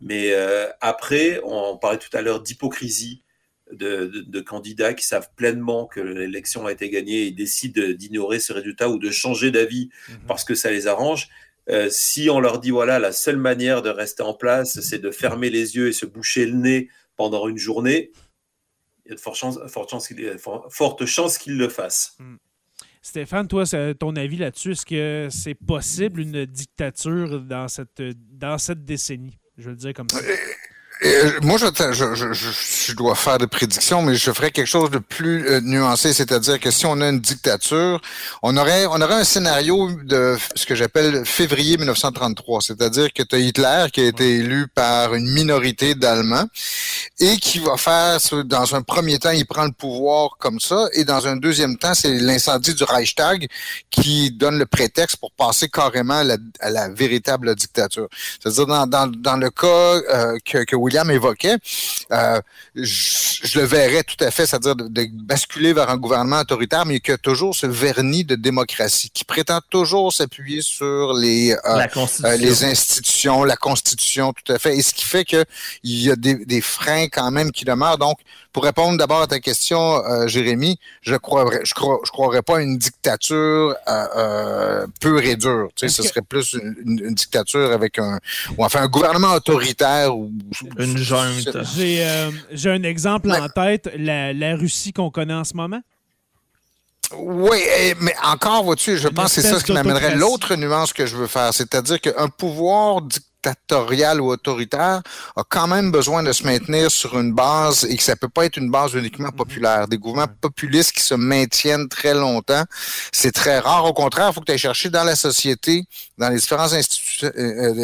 Mais euh, après, on parlait tout à l'heure d'hypocrisie de, de- de candidats qui savent pleinement que l'élection a été gagnée et décident d'ignorer ce résultat ou de changer d'avis parce que ça les arrange. Euh, si on leur dit voilà la seule manière de rester en place c'est de fermer les yeux et se boucher le nez pendant une journée, il y a de fortes chances, fortes chances qu'ils for- fortes chances qu'ils le fassent. Stéphane, toi, ton avis là-dessus, est-ce que c'est possible une dictature dans cette, dans cette décennie? Je veux le dire comme ça. Euh, moi, je, je, je, je- je dois faire des prédictions, mais je ferais quelque chose de plus euh, nuancé, c'est-à-dire que si on a une dictature, on aurait, on aurait un scénario de ce que j'appelle février 1933, c'est-à-dire que tu as Hitler qui a été élu par une minorité d'Allemands et qui va faire, dans un premier temps, il prend le pouvoir comme ça, et dans un deuxième temps, c'est l'incendie du Reichstag qui donne le prétexte pour passer carrément à la, à la véritable dictature. C'est-à-dire dans, dans, dans le cas euh, que, que William évoquait, euh, je, je le verrais tout à fait, c'est-à-dire de, de basculer vers un gouvernement autoritaire, mais qui a toujours ce vernis de démocratie, qui prétend toujours s'appuyer sur les, euh, les institutions, la Constitution, tout à fait. Et ce qui fait qu'il y a des, des freins quand même qui demeurent. Donc, pour répondre d'abord à ta question, euh, Jérémy, je croirais, je crois, je croirais pas à une dictature euh, euh, pure et dure. Tu sais, ce que- serait plus une, une- une dictature avec un, ou enfin un gouvernement autoritaire ou Une junte. J'ai euh, j'ai un exemple en tête, la, la Russie qu'on connaît en ce moment. Oui, mais encore, vois-tu, je Une pense que c'est ça espèce qui m'amènerait l'autre nuance que je veux faire, c'est-à-dire qu'un pouvoir dictatorial ou autoritaire a quand même besoin de se maintenir sur une base et que ça peut pas être une base uniquement Mhm. populaire. Des gouvernements populistes qui se maintiennent très longtemps, c'est très rare. Au contraire, il faut que tu ailles chercher dans la société, dans les différents institu- euh,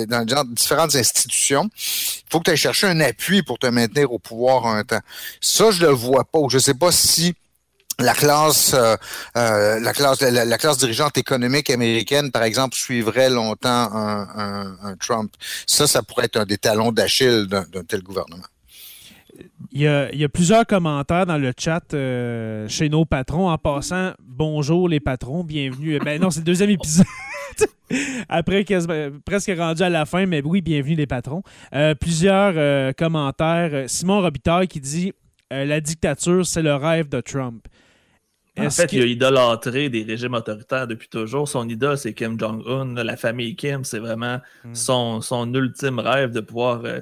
euh, dans les différentes institutions, il faut que tu ailles chercher un appui pour te maintenir au pouvoir un temps. Ça, je le vois pas. ou Je sais pas si la classe, euh, euh, la classe, la, la classe dirigeante économique américaine, par exemple, suivrait longtemps un, Trump. Ça, ça pourrait être un des talons d'Achille d'un tel gouvernement. Il y, a, plusieurs commentaires dans le chat euh, chez nos patrons. En passant, bonjour les patrons, bienvenue. Ben non, c'est le deuxième épisode. Après, presque rendu à la fin, mais oui, bienvenue les patrons. Plusieurs commentaires. Simon Robitaille qui dit La dictature, c'est le rêve de Trump. En fait, que- il a idolâtré des régimes autoritaires depuis toujours. Son idole, c'est Kim Jong-un. La famille Kim, c'est vraiment Hmm. son, son ultime rêve de pouvoir euh,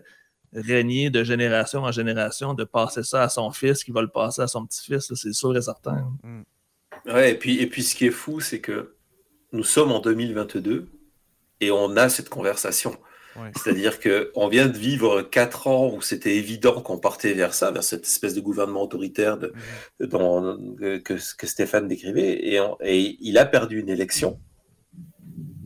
régner de génération en génération, de passer ça à son fils, qui va le passer à son petit-fils. C'est sûr et certain. Ouais, et puis, et puis ce qui est fou, c'est que nous sommes en 2022 et on a cette conversation. Ouais. C'est-à-dire qu'on vient de vivre quatre ans où c'était évident qu'on partait vers ça, vers cette espèce de gouvernement autoritaire de, dont- que, que Stéphane décrivait, et, on- et il a perdu une élection.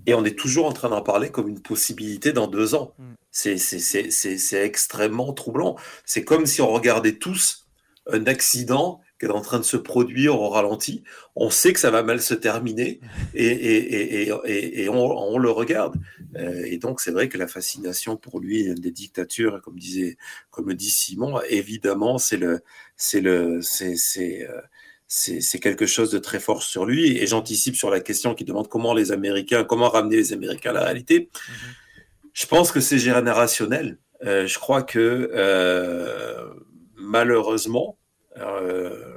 Et on est toujours en train d'en parler comme une possibilité dans deux ans. C'est- c'est extrêmement troublant. C'est comme si on regardait tous un accident qui est en train de se produire au ralenti. On sait que ça va mal se terminer et, et, et, et, et- et on, on le regarde. Euh, et donc, c'est vrai que la fascination pour lui des dictatures, comme disait, comme le dit Simon, évidemment, c'est le, c'est le, c'est, c'est, euh, c'est, c'est quelque chose de très fort sur lui. Et j'anticipe sur la question qui demande comment les Américains, comment ramener les Américains à la réalité. Je pense que c'est générationnel. Euh, je crois que euh, malheureusement, euh,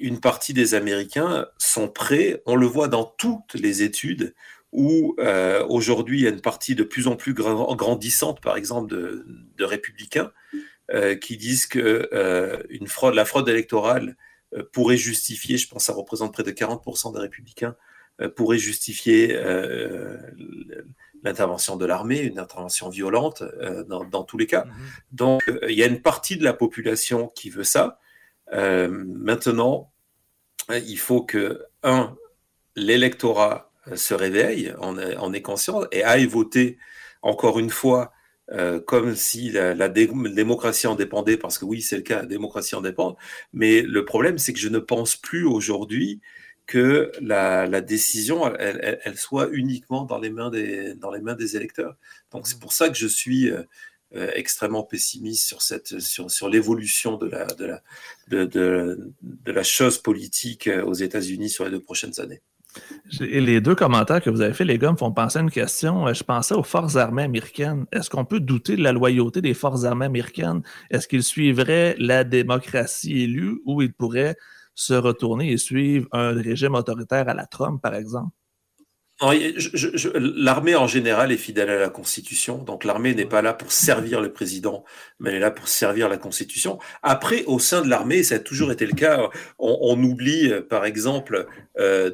une partie des Américains sont prêts, on le voit dans toutes les études, où euh, aujourd'hui il y a une partie de plus en plus gra- grandissante, par exemple, de, de républicains, euh, qui disent que euh, une fraude, la fraude électorale pourrait justifier, je pense que ça représente près de 40% des républicains, pourrait justifier l'intervention de l'armée, une intervention violente dans, dans tous les cas. Donc, euh, il y a une partie de la population qui veut ça. Maintenant, il faut que, un, l'électorat euh, se réveille, en est, en est conscient, et aille voter, encore une fois, euh, comme si la, la dé- démocratie en dépendait, parce que oui, c'est le cas, la démocratie en dépend. Mais le problème, c'est que je ne pense plus aujourd'hui que la, la décision, elle, elle- elle soit uniquement dans les mains des, dans les mains des électeurs. Donc c'est pour ça que je suis euh, extrêmement pessimiste sur cette, sur, sur l'évolution de la, de la, de, la chose politique euh, aux États-Unis sur les deux prochaines années. Et les deux commentaires que vous avez fait, les gars, me font penser à une question. Euh, Je pensais aux forces armées américaines. Est-ce qu'on peut douter de la loyauté des forces armées américaines? Est-ce qu'ils suivraient la démocratie élue ou ils pourraient se retourner et suivre un régime autoritaire à la Trump, par exemple? Non, je- je- je- L'armée en général est fidèle à la Constitution, donc l'armée n'est pas là pour servir le président, mais elle est là pour servir la Constitution. Après, au sein de l'armée, ça a toujours été le cas. On, on oublie, euh, par exemple, euh,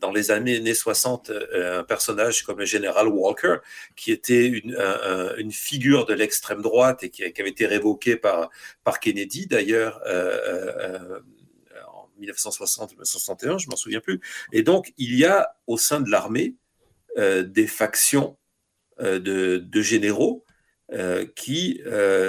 dans les années, années 60, euh, un personnage comme le général Walker, qui était une, un- un- une figure de l'extrême droite et qui, qui avait été révoqué par, par Kennedy, d'ailleurs. euh, euh, euh, 1960 1961, je m'en souviens plus. Et donc, il y a au sein de l'armée euh, des factions euh, de, généraux euh, qui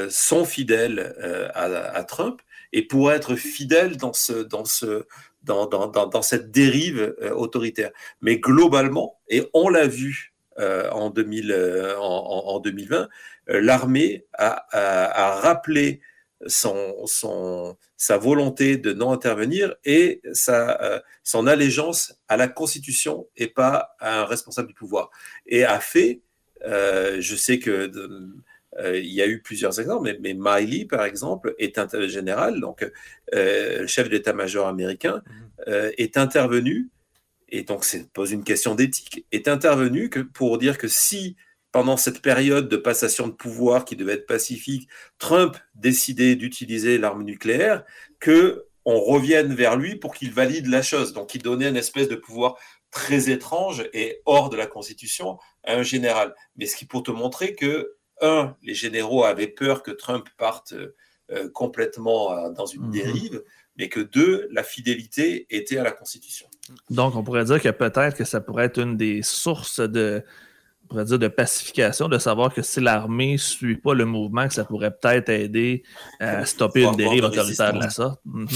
sont fidèles à, Trump et pour être fidèles dans, ce, dans, ce, dans, dans, dans, cette dérive autoritaire. Mais globalement, et on l'a vu en, 2000, euh, en, en- en 2020, euh, l'armée a rappelé son, son, sa volonté de non intervenir et sa, euh, son allégeance à la Constitution et pas à un responsable du pouvoir. Et a fait, euh, je sais que de- euh, il y a eu plusieurs exemples, mais, mais Miley, par exemple, est un général, donc euh, chef d'état-major américain, euh, est intervenu, et donc ça pose une question d'éthique, est intervenu que, pour dire que si pendant cette période de passation de pouvoir qui devait être pacifique, Trump décidait d'utiliser l'arme nucléaire, que on revienne vers lui pour qu'il valide la chose. Donc, il donnait une espèce de pouvoir très étrange et hors de la Constitution à un général. Mais ce qui pour te montrer que, un, les généraux avaient peur que Trump parte euh, complètement euh, dans une Mhm. dérive, mais que deux, la fidélité était à la Constitution. Donc, on pourrait dire que peut-être que ça pourrait être une des sources de, pourrait dire de pacification, de savoir que si l'armée ne suit pas le mouvement, que ça pourrait peut-être aider à stopper une dérive autoritaire de la sorte. Mhm.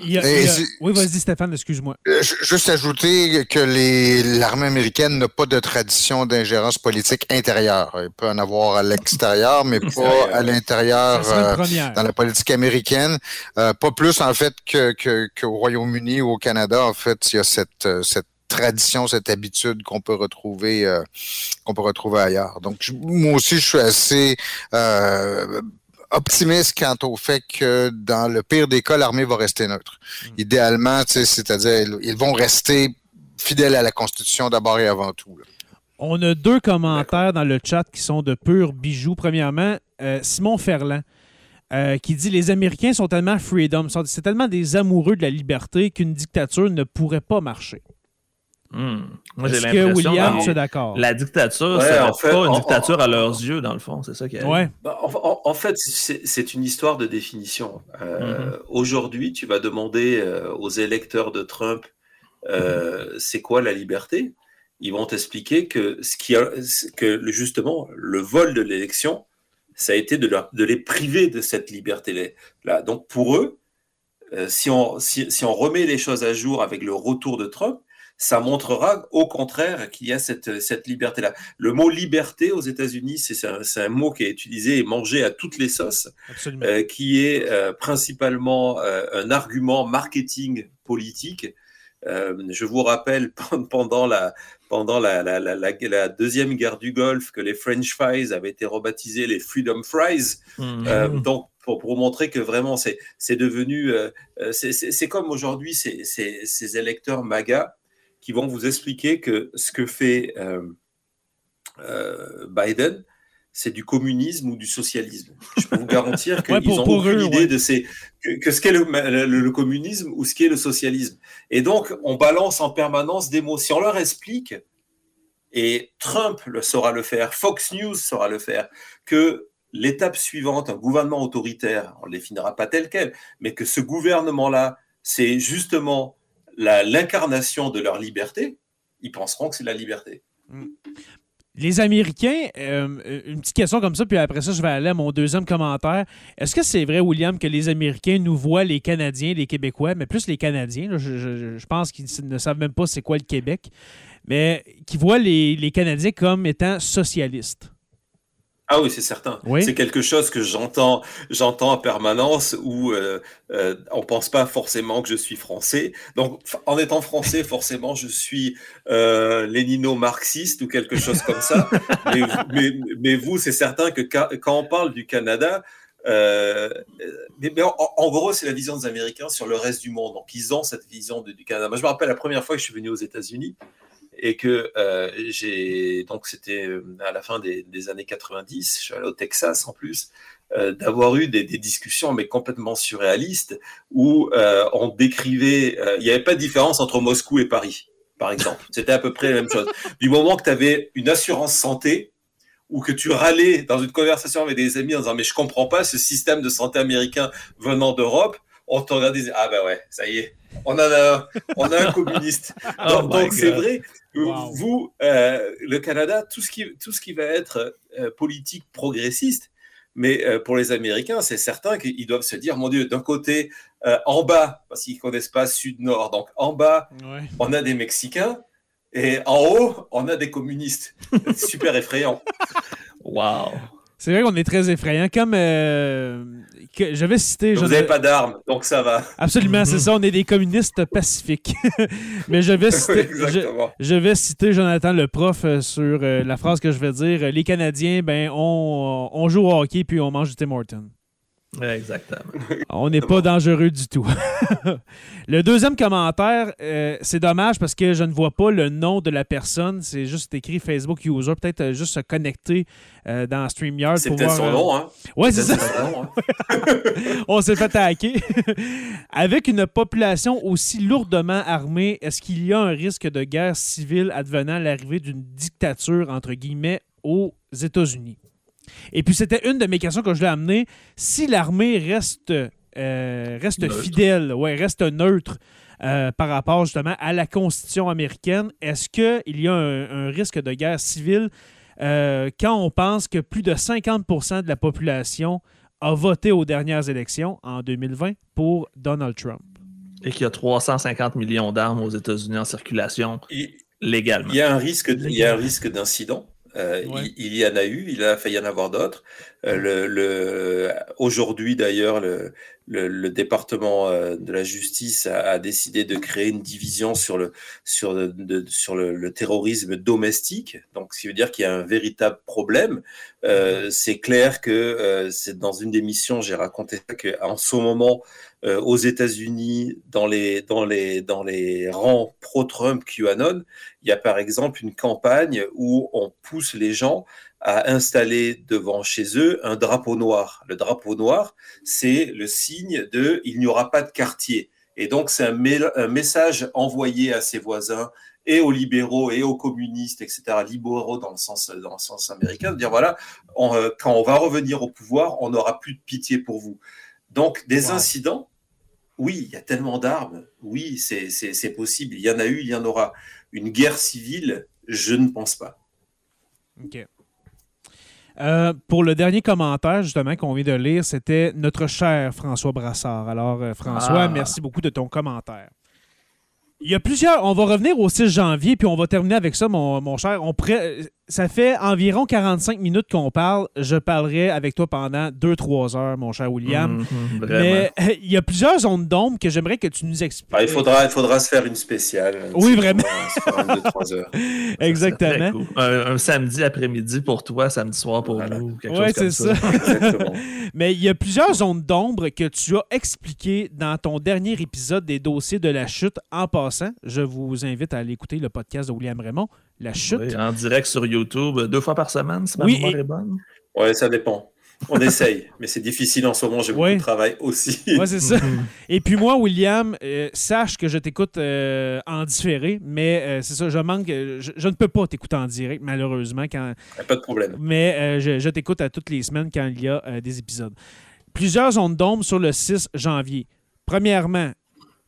Il y a- Et il y a- c'est- Oui, vas-y, Stéphane, excuse-moi. Euh, ju- Juste ajouter que les- l'armée américaine n'a pas de tradition d'ingérence politique intérieure. Il peut en avoir à l'extérieur, mais pas à l'intérieur euh, dans la politique américaine. Euh, pas plus, en fait, que, que- qu'au Royaume-Uni ou au Canada. En fait, il y a cette, cette tradition, cette habitude qu'on peut retrouver euh, qu'on peut retrouver ailleurs. Donc je- moi aussi, je suis assez euh, optimiste quant au fait que dans le pire des cas, l'armée va rester neutre. Idéalement, tu sais, c'est-à-dire ils- vont rester fidèles à la Constitution d'abord et avant tout. là. On a deux commentaires dans le chat qui sont de purs bijoux. Premièrement, euh, Simon Ferland euh, qui dit Les Américains sont tellement freedom, c'est tellement des amoureux de la liberté qu'une dictature ne pourrait pas marcher. Hmm. Moi, j'ai Est-ce que l'impression William, que tu es d'accord? la dictature, Ouais, c'est en fait, pas une dictature à leurs yeux, dans le fond. C'est ça qui est. Ouais. Bah, en, en- en fait, c'est c'est une histoire de définition. Euh, Aujourd'hui, tu vas demander euh, aux électeurs de Trump euh, c'est quoi la liberté? Ils vont t'expliquer que ce qui a, que le- justement le vol de l'élection, ça a été de, leur- de les priver de cette liberté-là. Donc pour eux, euh, si, on, si, si on remet les choses à jour avec le retour de Trump, ça montrera au contraire qu'il y a cette, cette liberté-là. Le mot liberté aux États-Unis, c'est un, mot qui est utilisé et mangé à toutes les sauces, euh, qui est euh, principalement euh, un argument marketing politique. Je vous rappelle pendant la pendant la, la, la, la, la deuxième guerre du Golfe que les French fries avaient été rebaptisés les Freedom Fries. Euh, donc, pour, pour montrer que vraiment, c'est devenu. euh, c'est- comme aujourd'hui ces, ces, ces électeurs MAGA qui vont vous expliquer que ce que fait euh, euh, Biden, c'est du communisme ou du socialisme. Je peux vous garantir qu'ils Ouais, pour- ont pour aucune eux, idée ouais. de ces, que, que ce qu'est le, le- le communisme ou ce qu'est le socialisme. Et donc, on balance en permanence des mots. Si on leur explique, et Trump le saura le faire, Fox News saura le faire, que l'étape suivante, un gouvernement autoritaire, on ne le définira pas tel quel, mais que ce gouvernement-là, c'est justement l'incarnation de leur liberté, ils penseront que c'est la liberté. Les Américains, euh, une petite question comme ça, puis après ça, je vais aller à mon deuxième commentaire. Est-ce que c'est vrai, William, que les Américains nous voient, les Canadiens, les Québécois, mais plus les Canadiens, je, pense qu'ils ne savent même pas c'est quoi le Québec, mais qui voient les Canadiens comme étant socialistes? Ah oui, c'est certain. Oui. C'est quelque chose que j'entends, j'entends en permanence où euh, euh, on pense pas forcément que je suis français. Donc, en étant français, forcément, je suis euh, lénino-marxiste ou quelque chose comme ça. mais, mais, mais vous, c'est certain que quand on parle du Canada, euh, mais, mais en, en gros, c'est la vision des Américains sur le reste du monde. Donc, ils ont cette vision de- du Canada. Moi, je me rappelle la première fois que je suis venu aux États-Unis et que euh, j'ai donc c'était euh, à la fin des, des années 90, je suis allé au Texas en plus, euh, d'avoir eu des, des discussions mais complètement surréalistes où euh, on décrivait, il n'y avait pas de différence entre Moscou et Paris, par exemple. C'était à peu près la même chose. Du moment que tu avais une assurance santé ou que tu râlais dans une conversation avec des amis en disant mais je comprends pas ce système de santé américain venant d'Europe, on te regardait et disait ah ben ouais, ça y est, on en a, un- on a un communiste. Oh Donc c'est vrai, Wow. vous, euh, le Canada, tout ce qui, tout ce qui va être euh, politique progressiste, mais euh, pour les Américains, c'est certain qu'ils doivent se dire, mon Dieu, d'un côté, euh, en bas, parce qu'ils connaissent pas sud-nord, donc en bas, Ouais. on a des Mexicains, et en haut, on a des communistes. Super effrayant. Wow. C'est vrai qu'on est très effrayant. Comme euh, que je vais citer. Vous je- n'avez pas d'armes, donc ça va. Absolument, c'est ça. On est des communistes pacifiques. Mais je vais citer. je- Exactement. Je vais citer Jonathan le prof euh, sur euh, la phrase que je vais dire. Les Canadiens, ben, on, on joue au hockey puis on mange du Tim Horton. Exactement. On n'est pas dangereux du tout. le deuxième commentaire, euh, c'est dommage parce que je ne vois pas le nom de la personne. C'est juste écrit Facebook User. Peut-être euh, juste se connecter euh, dans StreamYard C'est pour peut-être son euh, nom, hein. Ouais, c'est ça. Nom, hein. On s'est fait hacker. Avec une population aussi lourdement armée, est-ce qu'il y a un risque de guerre civile advenant l'arrivée d'une dictature, entre guillemets, aux États-Unis? Et puis, c'était une de mes questions que je l'ai amenée. Si l'armée reste, euh, reste Neutre. fidèle, ouais, reste neutre euh, par rapport justement à la Constitution américaine, est-ce qu'il y a un, un risque de guerre civile euh, quand on pense que plus de 50% de la population a voté aux dernières élections en 2020 pour Donald Trump? Et qu'il y a 350 millions d'armes aux États-Unis en circulation Il- légalement. Il y a un risque, il y a un risque d'incident? Euh, Ouais. il, il y en a eu, il a failli en avoir d'autres. Euh, le, le- aujourd'hui d'ailleurs, le, le, département euh, de la justice a, décidé de créer une division sur le, sur, sur le, terrorisme domestique. Donc, ce qui veut dire qu'il y a un véritable problème. Euh, c'est clair que c'est dans une des missions, j'ai raconté qu'en ce moment, aux États-Unis, dans les, dans, les, dans les rangs pro-Trump QAnon, il y a par exemple une campagne où on pousse les gens à installer devant chez eux un drapeau noir. Le drapeau noir, c'est le signe de il n'y aura pas de quartier. Et donc, c'est un, message envoyé à ses voisins et aux libéraux et aux communistes, etc., libéraux dans le sens, dans le sens américain, de dire voilà, euh, quand on va revenir au pouvoir, on n'aura plus de pitié pour vous. Donc, des incidents, oui, il y a tellement d'armes, oui, c'est possible, il y en a eu, il y en aura. Une guerre civile, je ne pense pas. OK. Euh, pour le dernier commentaire, justement, qu'on vient de lire, c'était notre cher François Brassard. Alors, euh, François, ah. merci beaucoup de ton commentaire. Il y a plusieurs. On va revenir au 6 janvier, puis on va terminer avec ça, mon, mon cher. On pourrait, ça fait environ 45 minutes qu'on parle. Je parlerai avec toi pendant 2-3 heures, mon cher William. Mhm, Mais il y a plusieurs zones d'ombre que j'aimerais que tu nous expliques. Ah, il, faudra, il faudra se faire une spéciale. Oui, vraiment. heures. Exactement. Un, samedi après-midi pour toi, samedi soir pour nous. Oui, c'est ça. Mais il y a plusieurs zones d'ombre que tu as expliquées dans ton dernier épisode des dossiers de la chute. En passant, je vous invite à aller écouter le podcast de William Raymond. La chute. en direct sur YouTube, deux fois par semaine, si ma oui, mémoire est bonne. Oui, ça dépend. On essaye, mais c'est difficile en ce moment. J'ai beaucoup de travail aussi. Oui, c'est ça. Et puis moi, William, euh, sache que je t'écoute euh, en différé, mais euh, c'est ça, je manque. Je, ne peux pas t'écouter en direct, malheureusement. Quand... Pas de problème. Mais je, je t'écoute à toutes les semaines quand il y a des épisodes. Plusieurs ondes d'ombre sur le 6 janvier. Premièrement,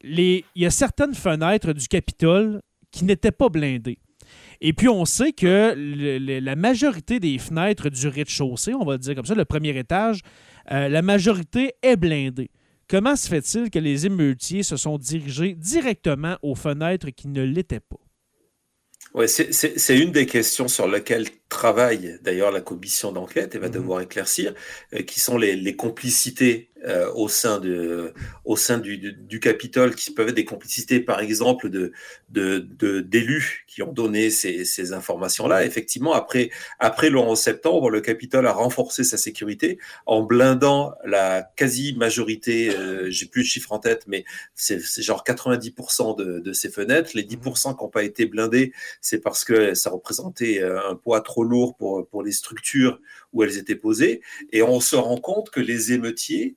les... il y a certaines fenêtres du Capitole qui n'étaient pas blindées. Et puis, on sait que la majorité des fenêtres du rez-de-chaussée, on va dire comme ça, le premier étage, euh, la majorité est blindée. Comment se fait-il que les émeutiers se sont dirigés directement aux fenêtres qui ne l'étaient pas? Oui, c'est une des questions sur lesquelles travaille d'ailleurs la commission d'enquête et va mhm. devoir éclaircir, euh, qui sont les, les complicités euh, au sein, de, au sein du, du, Capitole, qui peuvent être des complicités, par exemple, de, de, d'élus qui ont donné ces, ces informations-là. Effectivement, après, après le 11 septembre, le Capitole a renforcé sa sécurité en blindant la quasi-majorité, euh, j'ai plus de chiffres en tête, mais c'est, c'est genre 90% de, de ces fenêtres. Les 10% qui n'ont pas été blindés, c'est parce que ça représentait un poids trop lourd pour, pour les structures où elles étaient posées. Et on se rend compte que les émeutiers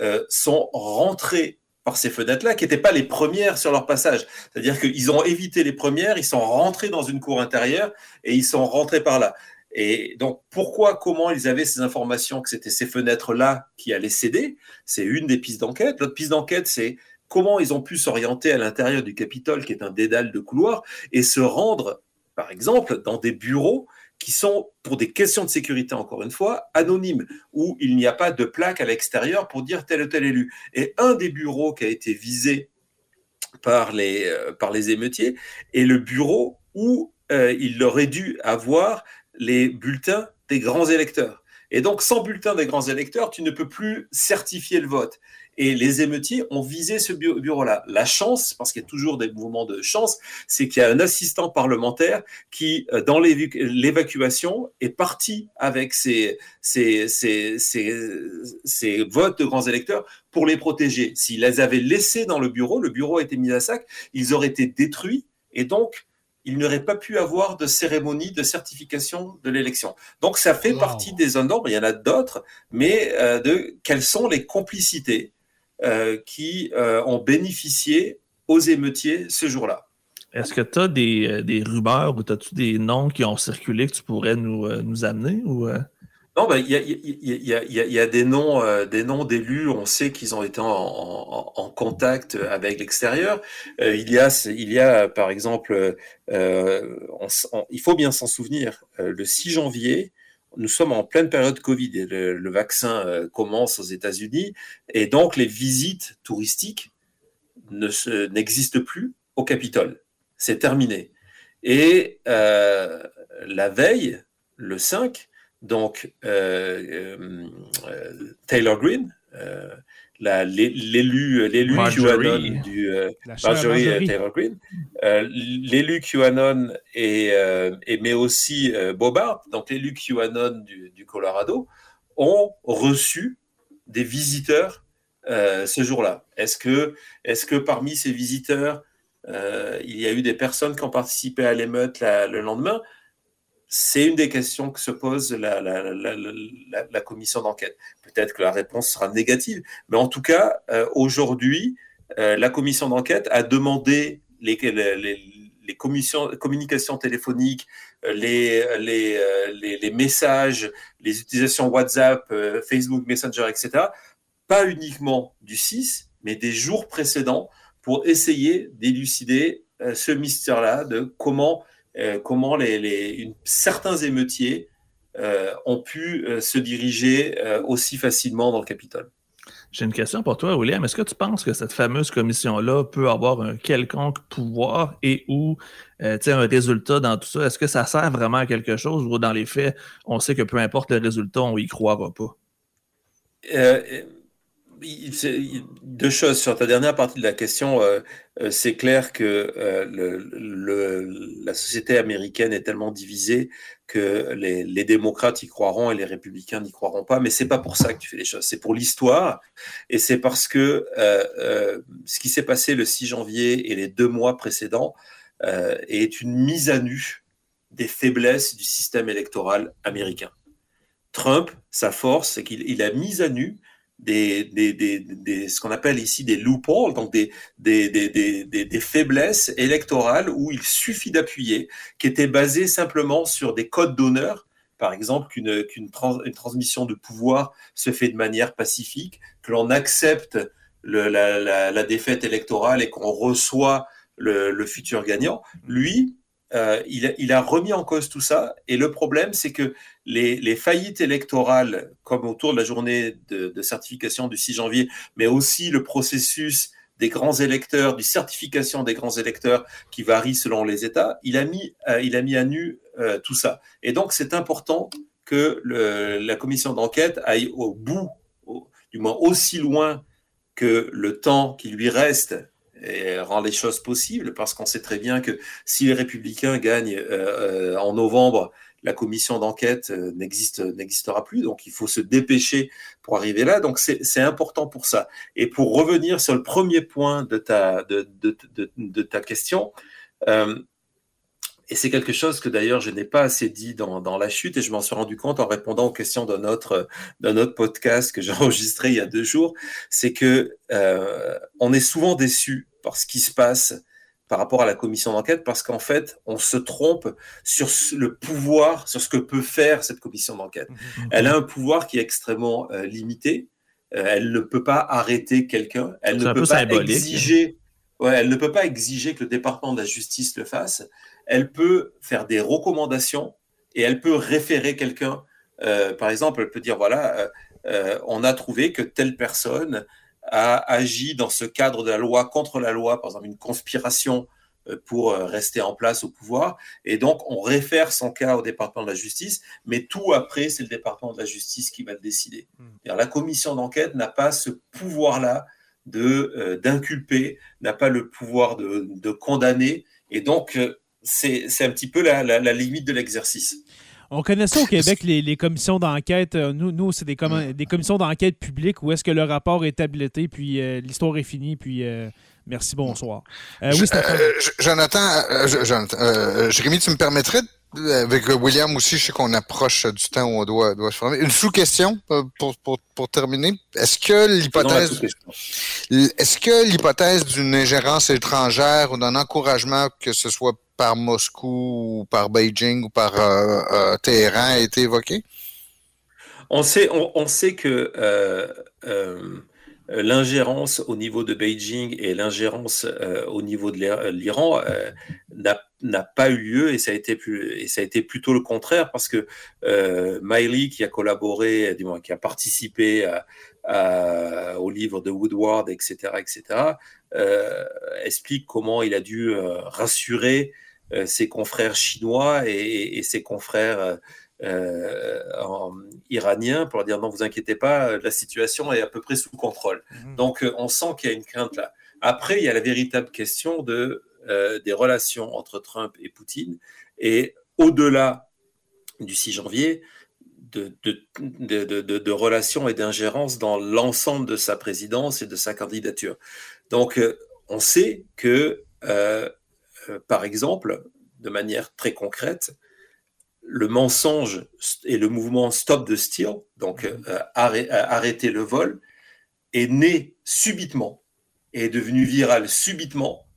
euh, sont rentrés par ces fenêtres-là, qui n'étaient pas les premières sur leur passage. C'est-à-dire qu'ils ont évité les premières, ils sont rentrés dans une cour intérieure et ils sont rentrés par là. Et donc, pourquoi, comment ils avaient ces informations que c'était ces fenêtres-là qui allaient céder? C'est une des pistes d'enquête. L'autre piste d'enquête, c'est comment ils ont pu s'orienter à l'intérieur du Capitole, qui est un dédale de couloir, et se rendre, par exemple, dans des bureaux qui sont, pour des questions de sécurité, encore une fois, anonymes, où il n'y a pas de plaque à l'extérieur pour dire tel ou tel élu. Et un des bureaux qui a été visé par les, euh, émeutiers est le bureau où euh, il aurait dû avoir les bulletins des grands électeurs. Et donc, sans bulletin des grands électeurs, tu ne peux plus certifier le vote. Et les émeutiers ont visé ce bureau-là. La chance, parce qu'il y a toujours des mouvements de chance, c'est qu'il y a un assistant parlementaire qui, euh, dans l'évacuation, est parti avec ses, ses, ses, votes de grands électeurs pour les protéger. S'ils les avaient laissés dans le bureau, le bureau a été mis à sac, ils auraient été détruits. Et donc, il n'aurait pas pu avoir de cérémonie de certification de l'élection. Donc ça fait partie des zones d'ombre, il y en a d'autres, mais euh, de quelles sont les complicités qui euh, ont bénéficié aux émeutiers ce jour-là. Est-ce que tu as des, des, rumeurs ou as-tu des noms qui ont circulé que tu pourrais nous, nous amener ou non, il y, a, des noms, euh, des noms d'élus. On sait qu'ils ont été en, contact avec l'extérieur. Euh, il y a, il y a, par exemple, euh, il faut bien s'en souvenir. le 6 janvier, nous sommes en pleine période Covid. le, vaccin commence aux États-Unis, et donc les visites touristiques ne n'existent plus au Capitole. C'est terminé. Et la veille, le 5 donc, euh, euh, Taylor Green, euh, l'élu l'élu Marjorie. QAnon du euh, Marjorie euh, Marjorie. Taylor Greene, euh, l'élu QAnon et, euh, et mais aussi euh, Bobart, donc l'élu QAnon du, du Colorado, ont reçu des visiteurs euh, ce jour-là. Est-ce que, est-ce que parmi ces visiteurs, euh, il y a eu des personnes qui ont participé à l'émeute le lendemain? C'est une des questions que se pose la, la- la- la- commission d'enquête. Peut-être que la réponse sera négative, mais en tout cas, euh, aujourd'hui, euh, la commission d'enquête a demandé les, les, les- commissions- communications téléphoniques, euh, euh, les- les messages, les utilisations WhatsApp, euh, Facebook Messenger, etc., pas uniquement du 6, mais des jours précédents pour essayer d'élucider euh, ce mystère-là de comment, euh, comment les, les- une- certains émeutiers euh, ont pu euh, se diriger aussi facilement dans le Capitole. J'ai une question pour toi, William. Est-ce que tu penses que cette fameuse commission-là peut avoir un quelconque pouvoir et ou euh, un résultat dans tout ça? Est-ce que ça sert vraiment à quelque chose ou dans les faits, on sait que peu importe le résultat, on y croira pas? Euh, deux choses sur ta dernière partie de la question. euh, euh, c'est clair que euh, la société américaine est tellement divisée que les, démocrates y croiront et les républicains n'y croiront pas. Mais c'est pas pour ça que tu fais les choses. C'est pour l'histoire et c'est parce que ce qui s'est passé le 6 janvier et les deux mois précédents est une mise à nu des faiblesses du système électoral américain. Trump, sa force, c'est qu'il il a mis à nu des, des, des, des- ce qu'on appelle ici des loopholes, donc des, des, des, des, faiblesses électorales où il suffit d'appuyer, qui étaient basées simplement sur des codes d'honneur, par exemple qu'une qu'une trans- une transmission de pouvoir se fait de manière pacifique, que l'on accepte le- la, la, la défaite électorale et qu'on reçoit le, le futur gagnant. Lui, euh, il, a, remis en cause tout ça. Et le problème, c'est que les, faillites électorales, comme autour de la journée de, certification du 6 janvier, mais aussi le processus des grands électeurs, du certification des grands électeurs qui varie selon les États, il a mis, euh, il a mis à nu euh, tout ça. Et donc, c'est important que la commission d'enquête aille au bout, du moins aussi loin que le temps qui lui reste et rend les choses possibles, parce qu'on sait très bien que si les républicains gagnent euh, euh, en novembre, la commission d'enquête euh, n'existe n'existera plus, donc il faut se dépêcher pour arriver là. Donc c'est important pour ça. Et pour revenir sur le premier point de ta de, de, ta question, et c'est quelque chose que d'ailleurs je n'ai pas assez dit dans, dans la chute et je m'en suis rendu compte en répondant aux questions d'un autre, d'un autre podcast que j'ai enregistré il y a deux jours, c'est que on est souvent déçu par ce qui se passe par rapport à la commission d'enquête parce qu'en fait on se trompe sur le pouvoir, sur ce que peut faire cette commission d'enquête. Elle a un pouvoir qui est extrêmement euh, limité. Euh, elle ne peut pas arrêter quelqu'un. Elle ne peut peu pas exiger. Ouais, elle ne peut pas exiger que le département de la justice le fasse. Elle peut faire des recommandations et elle peut référer quelqu'un. Euh, par exemple, elle peut dire voilà, euh, euh, on a trouvé que telle personne a agi dans ce cadre de la loi contre la loi, par exemple une conspiration euh, pour euh, rester en place au pouvoir. Et donc, on réfère son cas au département de la justice, mais tout après, c'est le département de la justice qui va le décider. C'est-à-dire, La commission d'enquête n'a pas ce pouvoir-là de euh, d'inculper, n'a pas le pouvoir de, de condamner, et donc c'est c'est un petit peu la, la, la limite de l'exercice. On connaît ça au Québec, les, les commissions d'enquête. Euh, Nous, nous c'est des, des commissions d'enquête publiques où est-ce que le rapport est habilité, puis euh, l'histoire est finie, puis euh, merci, bonsoir. Euh, oui, Stéphane. Euh, J- Jonathan, Jonathan euh, Jérémy, tu me permettrais, de- avec William aussi, je sais qu'on approche du temps où on doit, doit se former. Une sous-question euh, pour, pour, pour terminer. Est-ce que l'hypothèse est-ce que l'hypothèse d'une ingérence étrangère ou d'un encouragement, que ce soit par Moscou ou par Beijing ou par euh, euh, Téhéran, a été évoquée? On sait, on, on sait que euh, l'ingérence au niveau de Beijing et l'ingérence euh, au niveau de l'I- l'Iran euh, n'a pas eu lieu et ça a été plutôt le contraire parce que euh, Miley qui a collaboré, qui a participé au livre de Woodward, etc., etc., euh, explique comment il a dû euh, rassurer euh, ses confrères chinois et- et ses confrères euh, euh, iraniens pour leur dire non, vous inquiétez pas, la situation est à peu près sous contrôle. Mhm. Donc on sent qu'il y a une crainte là. Après, il y a la véritable question de, des relations entre Trump et Poutine. Et au-delà du 6 janvier, de, de, relations et d'ingérence dans l'ensemble de sa présidence et de sa candidature. Donc, on sait que, par exemple, de manière très concrète, le mensonge et le mouvement Stop the Steal, donc mhm. euh, euh, arrêter le vol, est né subitement et est devenu viral subitement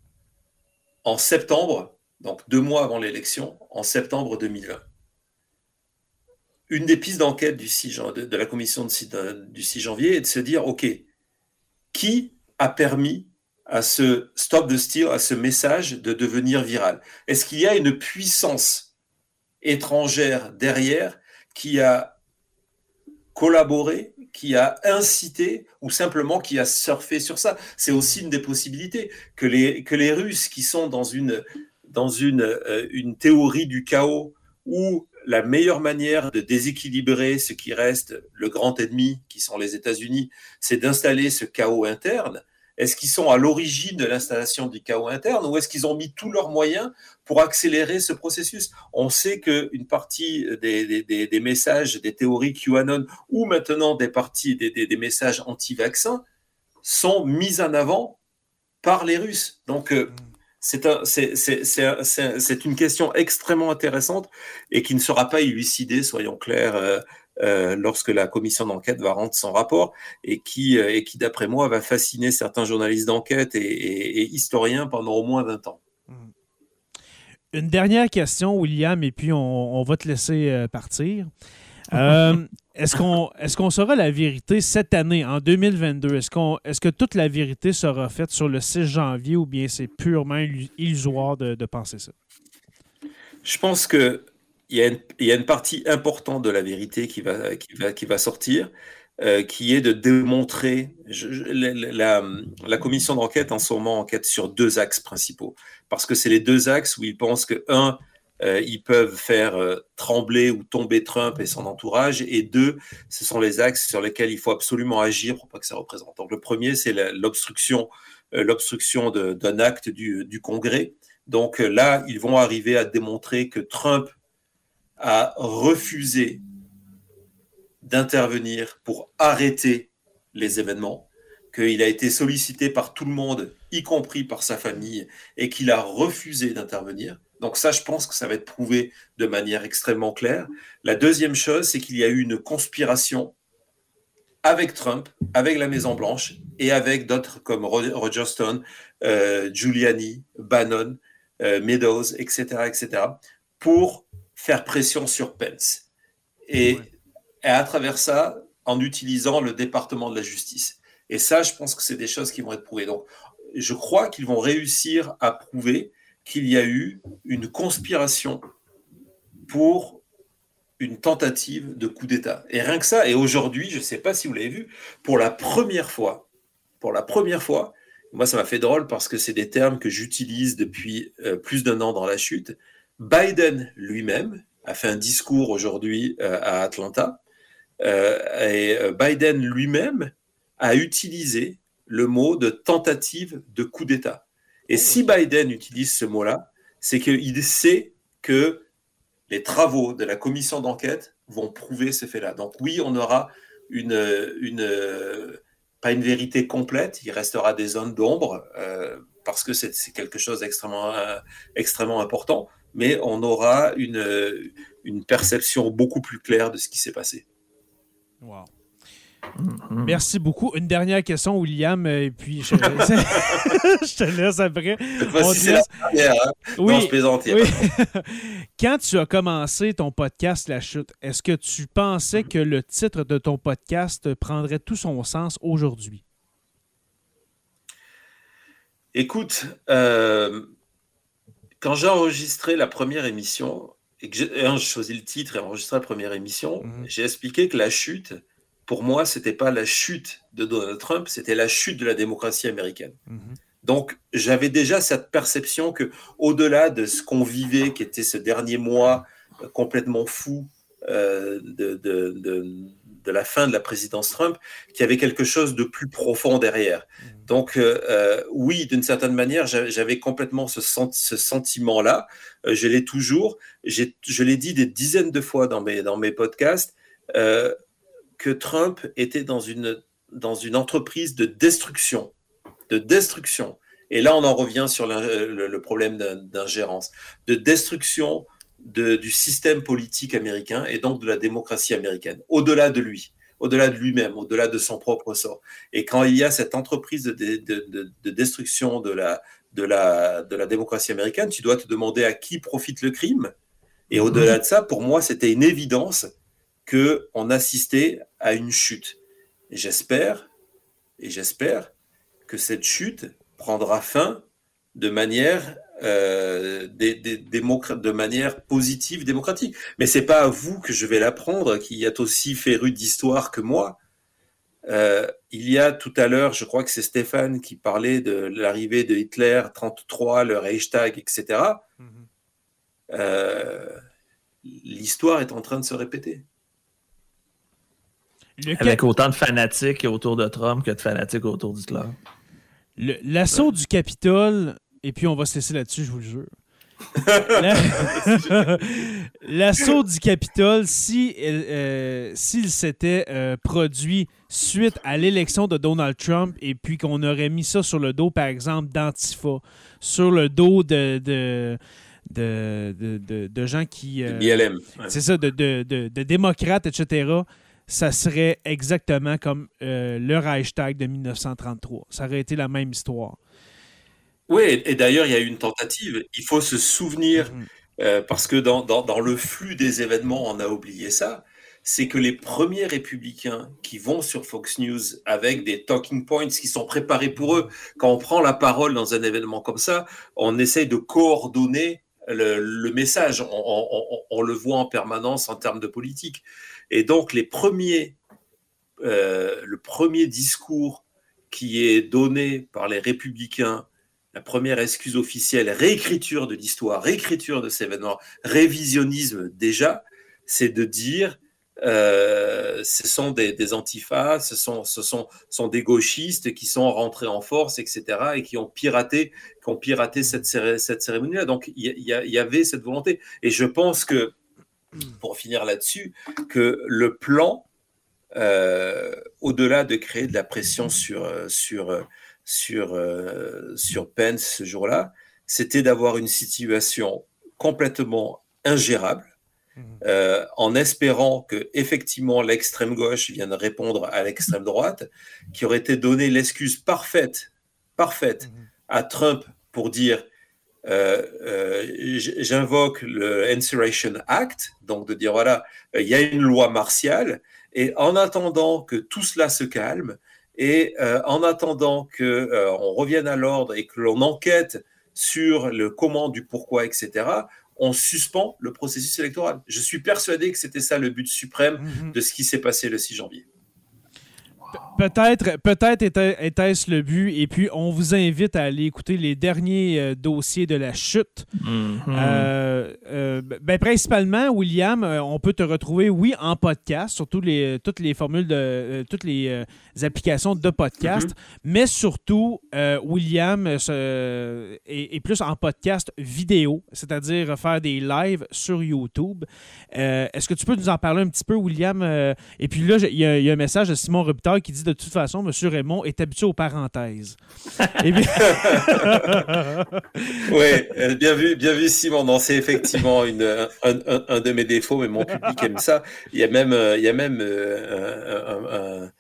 en septembre, donc deux mois avant l'élection, en septembre 2020. Une des pistes d'enquête du 6, de, de, la commission du 6 janvier est de se dire, OK, qui a permis à ce Stop the Steal, à ce message de devenir viral? Est-ce qu'il y a une puissance étrangère derrière qui a collaboré, qui a incité ou simplement qui a surfé sur ça. C'est aussi une des possibilités que les, que les Russes qui sont dans une, dans une, euh, une théorie du chaos où la meilleure manière de déséquilibrer ce qui reste le grand ennemi, qui sont les États-Unis, c'est d'installer ce chaos interne. Est-ce qu'ils sont à l'origine de l'installation du chaos interne ou est-ce qu'ils ont mis tous leurs moyens pour accélérer ce processus? On sait qu'une partie des, messages, des théories QAnon ou maintenant des parties des, messages anti-vaccins sont mis en avant par les Russes. Donc, euh, c'est une question extrêmement intéressante et qui ne sera pas élucidée, soyons clairs, euh, euh, lorsque la commission d'enquête va rendre son rapport et qui, euh, et qui d'après moi, va fasciner certains journalistes d'enquête et, historiens pendant au moins 20 ans. Hmm. Une dernière question, William, et puis on, va te laisser euh, partir. est-ce qu'on est qu'on saura la vérité cette année, en 2022? Est-ce qu'on est-ce que toute la vérité sera faite sur le 6 janvier ou bien c'est purement illusoire de, de penser ça? Je pense que il y, a une, partie importante de la vérité qui va, sortir, euh, qui est de démontrer. la, commission d'enquête en ce moment enquête sur deux axes principaux, parce que c'est les deux axes où ils pensent que, un, euh, ils peuvent faire euh, trembler ou tomber Trump et son entourage, et deux, ce sont les axes sur lesquels il faut absolument agir pour pas que ça représente. Donc le premier, c'est l'obstruction, l'obstruction d'un acte du Congrès. Donc là, ils vont arriver à démontrer que Trump a refusé d'intervenir pour arrêter les événements, qu'il a été sollicité par tout le monde, y compris par sa famille, et qu'il a refusé d'intervenir. Donc ça, je pense que ça va être prouvé de manière extrêmement claire. La deuxième chose, c'est qu'il y a eu une conspiration avec Trump, avec la Maison Blanche et avec d'autres comme Roger Stone, euh, Giuliani, Bannon, euh, Meadows, etc., etc., pour faire pression sur Pence. Et, à travers ça, en utilisant le département de la justice. Et ça, je pense que c'est des choses qui vont être prouvées. Donc, je crois qu'ils vont réussir à prouver qu'il y a eu une conspiration pour une tentative de coup d'État. Et rien que ça, et aujourd'hui, je ne sais pas si vous l'avez vu, pour la première fois, pour la première fois, moi ça m'a fait drôle parce que c'est des termes que j'utilise depuis euh, plus d'un an dans la chute, Biden lui-même a fait un discours aujourd'hui euh, à Atlanta euh, et euh, Biden lui-même a utilisé le mot de tentative de coup d'État. Et oh. si Biden utilise ce mot-là, c'est qu'il sait que les travaux de la commission d'enquête vont prouver ce fait-là. Donc oui, on aura une, une, pas une vérité complète, il restera des zones d'ombre parce que c'est quelque chose d'extrêmement extrêmement important mais on aura une, une perception beaucoup plus claire de ce qui s'est passé. Wow. Merci beaucoup. Une dernière question, William, euh, et puis je, je te laisse après. c'est la dernière. Hein? Oui, je Quand tu as commencé ton podcast La Chute, est-ce que tu pensais que le titre de ton podcast prendrait tout son sens aujourd'hui? Écoute, euh, quand j'ai enregistré la première émission, et que j'ai choisi le titre et enregistré la première émission, mhm. j'ai expliqué que la chute, pour moi, c'était pas la chute de Donald Trump, c'était la chute de la démocratie américaine. Mhm. Donc, j'avais déjà cette perception que, au-delà de ce qu'on vivait, qui était ce dernier mois euh, complètement fou euh, de, de, de, de, la fin de la présidence Trump qu'il y avait quelque chose de plus profond derrière. Mmh. Donc euh, oui, d'une certaine manière, j'avais complètement ce, ce sentiment-là. je l'ai toujours. Je l'ai dit des dizaines de fois dans mes, dans mes podcasts que Trump était dans une, dans une entreprise de destruction. De destruction et là, on en revient sur le, problème d'ingérence, de destruction du système politique américain et donc de la démocratie américaine, au-delà de lui, au-delà de lui-même, au-delà de son propre sort. Et quand il y a cette entreprise de, destruction de la, de, la, de la démocratie américaine, tu dois te demander à qui profite le crime. Et au-delà de ça, pour moi, c'était une évidence qu'on assistait à une chute. J'espère, et j'espère que cette chute prendra fin de manière, euh, de manière positive, démocratique. Mais c'est pas à vous que je vais l'apprendre, qui êtes aussi féru d'histoire que moi. Euh, il y a tout à l'heure, je crois que c'est Stéphane qui parlait de l'arrivée de Hitler, 33, le Reichstag, etc. Mm-hmm. Euh, l'histoire est en train de se répéter. Avec autant de fanatiques autour de Trump que de fanatiques autour d'Hitler. L'assaut du Capitole, et puis on va se laisser là-dessus, je vous le jure. L'assaut du Capitole, si, euh, s'il s'était euh, produit suite à l'élection de Donald Trump et puis qu'on aurait mis ça sur le dos, par exemple, d'Antifa, sur le dos de, de de, gens qui. Euh, BLM. C'est ça, de, de, démocrates, etc ça serait exactement comme euh, le Reichstag de 1933. Ça aurait été la même histoire. Oui, et d'ailleurs, il y a eu une tentative. Il faut se souvenir, mhm. euh, parce que dans, dans, le flux des événements, on a oublié ça, c'est que les premiers républicains qui vont sur Fox News avec des talking points qui sont préparés pour eux, quand on prend la parole dans un événement comme ça, on essaye de coordonner le, message. on, le voit en permanence en termes de politique. Et donc, les premiers, euh, le premier discours qui est donné par les républicains, la première excuse officielle, réécriture de l'histoire, réécriture de ces événements, révisionnisme déjà, c'est de dire euh, ce sont des, antifas, ce sont, ce sont, sont des gauchistes qui sont rentrés en force, etc., et qui ont piraté, qui ont piraté cette, cette cérémonie-là. Donc, il y, avait cette volonté. Et je pense que pour finir là-dessus, que le plan, euh, au-delà de créer de la pression sur, euh, sur, euh, sur, Pence ce jour-là, c'était d'avoir une situation complètement ingérable, mmh. en espérant que effectivement l'extrême gauche vienne répondre à l'extrême droite, qui aurait été donné l'excuse parfaite, parfaite mmh. à Trump pour dire euh, euh, j'invoque le Insurrection Act, donc de dire voilà, il y a une loi martiale, et en attendant que tout cela se calme, et euh, en attendant que on revienne à l'ordre et que l'on enquête sur le comment, du pourquoi, etc., on suspend le processus électoral. Je suis persuadé que c'était ça le but suprême mm-hmm. de ce qui s'est passé le 6 janvier. Peut-être peut-être était-ce le but. Et puis, on vous invite à aller écouter les derniers euh, dossiers de la chute. Mm-hmm. Euh, euh, ben, principalement, William, on peut te retrouver, oui, en podcast, sur les, toutes les formules de toutes les applications de podcast, mm-hmm. mais surtout, William est, plus en podcast vidéo, c'est-à-dire faire des lives sur YouTube. Est-ce que tu peux nous en parler un petit peu, William? et puis là, il y, a un message de Simon Robitaille qui dit de toute façon, M. Raymond est habitué aux parenthèses. oui, euh, bien vu, bien vu, Simon. c'est effectivement une, un, de mes défauts, mais mon public aime ça. Il y a même, euh, il y a même euh, un, un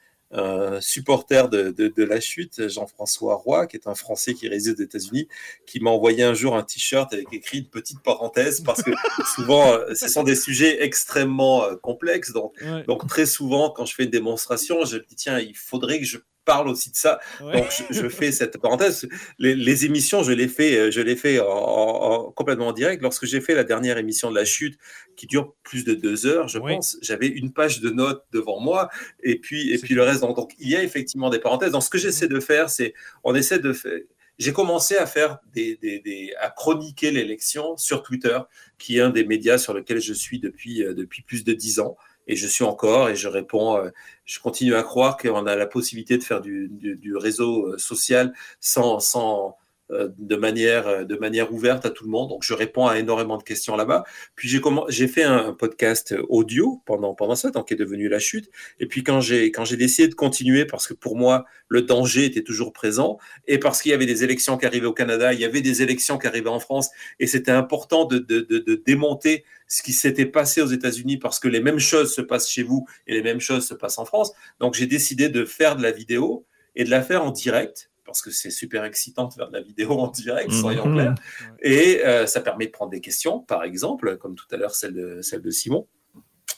supporter de, de, la chute, Jean-François Roy, qui est un Français qui réside aux États-Unis, qui m'a envoyé un jour un t-shirt avec écrit une petite parenthèse parce que souvent, euh, ce sont des sujets extrêmement euh, complexes. Donc, donc très souvent, quand je fais une démonstration, je me dis tiens, il faudrait que je parle aussi de ça. Donc, je, fais cette parenthèse. Les, émissions, je les fais, je les fais en, complètement en direct. Lorsque j'ai fait la dernière émission de la chute, qui dure plus de deux heures, je pense, j'avais une page de notes devant moi, et puis, et puis le reste. Donc, il y a effectivement des parenthèses. Donc, ce que j'essaie de faire, c'est, on essaie de faire j'ai commencé à faire des, des, des à chroniquer l'élection sur Twitter, qui est un des médias sur lequel je suis depuis euh, depuis plus de dix ans. Et je suis encore et je réponds. euh, je continue à croire qu'on a la possibilité de faire du, du, du réseau euh, social sans sans de manière euh, de manière ouverte à tout le monde. Donc je réponds à énormément de questions là-bas. Puis j'ai fait un, podcast audio pendant pendant ça, tant qui est devenu la chute. Et puis quand j'ai quand j'ai décidé de continuer parce que pour moi le danger était toujours présent et parce qu'il y avait des élections qui arrivaient au Canada, il y avait des élections qui arrivaient en France et c'était important de, de, de, de démonter ce qui s'était passé aux États-Unis parce que les mêmes choses se passent chez vous et les mêmes choses se passent en France. Donc j'ai décidé de faire de la vidéo et de la faire en direct parce que c'est super excitant de faire de la vidéo en direct, soyons Mhm. clairs. Et euh, ça permet de prendre des questions, par exemple, comme tout à l'heure celle de, celle de Simon.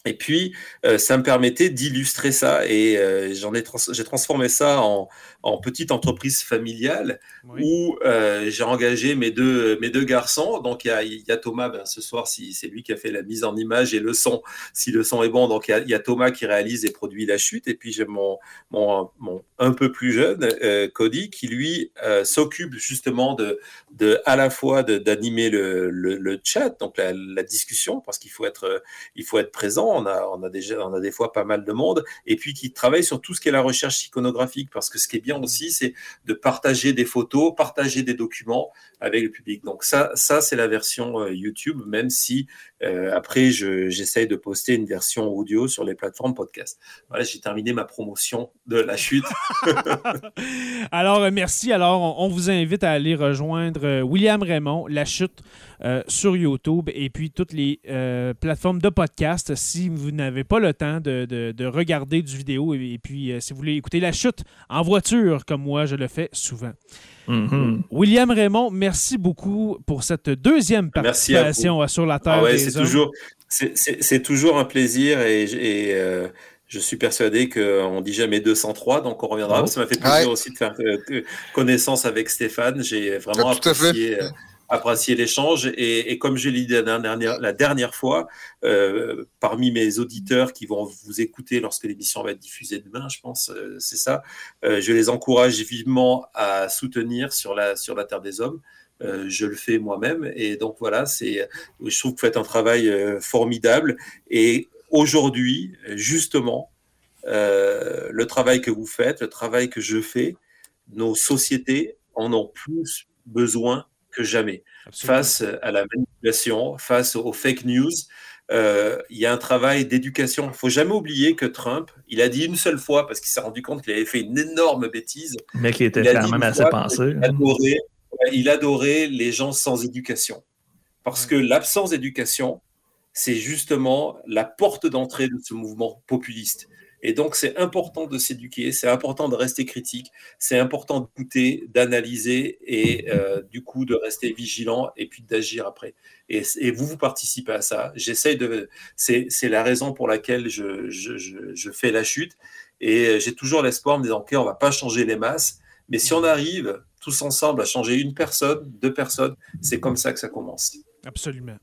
Et puis, euh, ça me permettait d'illustrer ça. Et euh, j'en ai, trans- j'ai transformé ça en, en petite entreprise familiale Oui. où euh, j'ai engagé mes deux, mes deux garçons. Donc, il y a, il y a Thomas, ben, ce soir, si, c'est lui qui a fait la mise en image et le son, si le son est bon. Donc, il y a, il y a Thomas qui réalise et produit la chute. Et puis, j'ai mon, mon, mon un peu plus jeune, Cody, qui lui s'occupe justement de, de à la fois d'animer le, le, le chat, donc la, la discussion, parce qu'il faut être, il faut être présent. On a, déjà, des fois pas mal de monde, et puis qui travaille sur tout ce qui est la recherche iconographique, parce que ce qui est bien aussi, c'est de partager des photos, partager des documents avec le public. Donc ça, ça c'est la version euh, YouTube, même si euh, après je- j'essaye de poster une version audio sur les plateformes podcast. Voilà, j'ai terminé ma promotion de la chute. Alors, euh, merci. Alors, on, vous invite à aller rejoindre euh, William Raymond, La Chute, euh, sur YouTube et puis toutes les euh, plateformes de podcast si vous n'avez pas le temps de, de- de regarder du vidéo et, puis si vous voulez écouter La Chute en voiture, comme moi, je le fais souvent. Mhm. William Raymond, merci beaucoup pour cette deuxième Merci à participation à Sur la Terre Ah ouais, des c'est toujours, c'est- c'est c'est toujours un plaisir et, et, euh, je suis persuadé qu'on dit jamais 203, donc on reviendra. Oh. Ça m'a fait plaisir Ouais. aussi de faire euh, connaissance avec Stéphane. J'ai vraiment Ah, tout à fait. Apprécié l'échange. Et, comme je l'ai dit la dernière, fois, euh, parmi mes auditeurs qui vont vous écouter lorsque l'émission va être diffusée demain, je pense, euh, c'est ça, euh, je les encourage vivement à soutenir sur la, sur la Terre des Hommes. Euh, je le fais moi-même. Et donc voilà, je trouve que vous faites un travail formidable. Et aujourd'hui, justement, le travail que vous faites, le travail que je fais, nos sociétés en ont plus besoin que jamais. Absolument. Face à la manipulation, face aux fake news, euh, il y a un travail d'éducation. Il ne faut jamais oublier que Trump, il a dit une seule fois, parce qu'il s'est rendu compte qu'il avait fait une énorme bêtise, Mais était il quand même assez pensé. adorait, il adorait les gens sans éducation. Parce que l'absence d'éducation, c'est justement la porte d'entrée de ce mouvement populiste. Et donc, c'est important de s'éduquer, c'est important de rester critique, c'est important d'écouter, d'analyser et euh, du coup de rester vigilant et puis d'agir après. Et, vous, vous participez à ça. J'essaye de. C'est la raison pour laquelle je, fais la chute. Et j'ai toujours l'espoir en me disant, OK, on va pas changer les masses, mais si on arrive tous ensemble à changer une personne, deux personnes, c'est comme ça que ça commence. Absolument.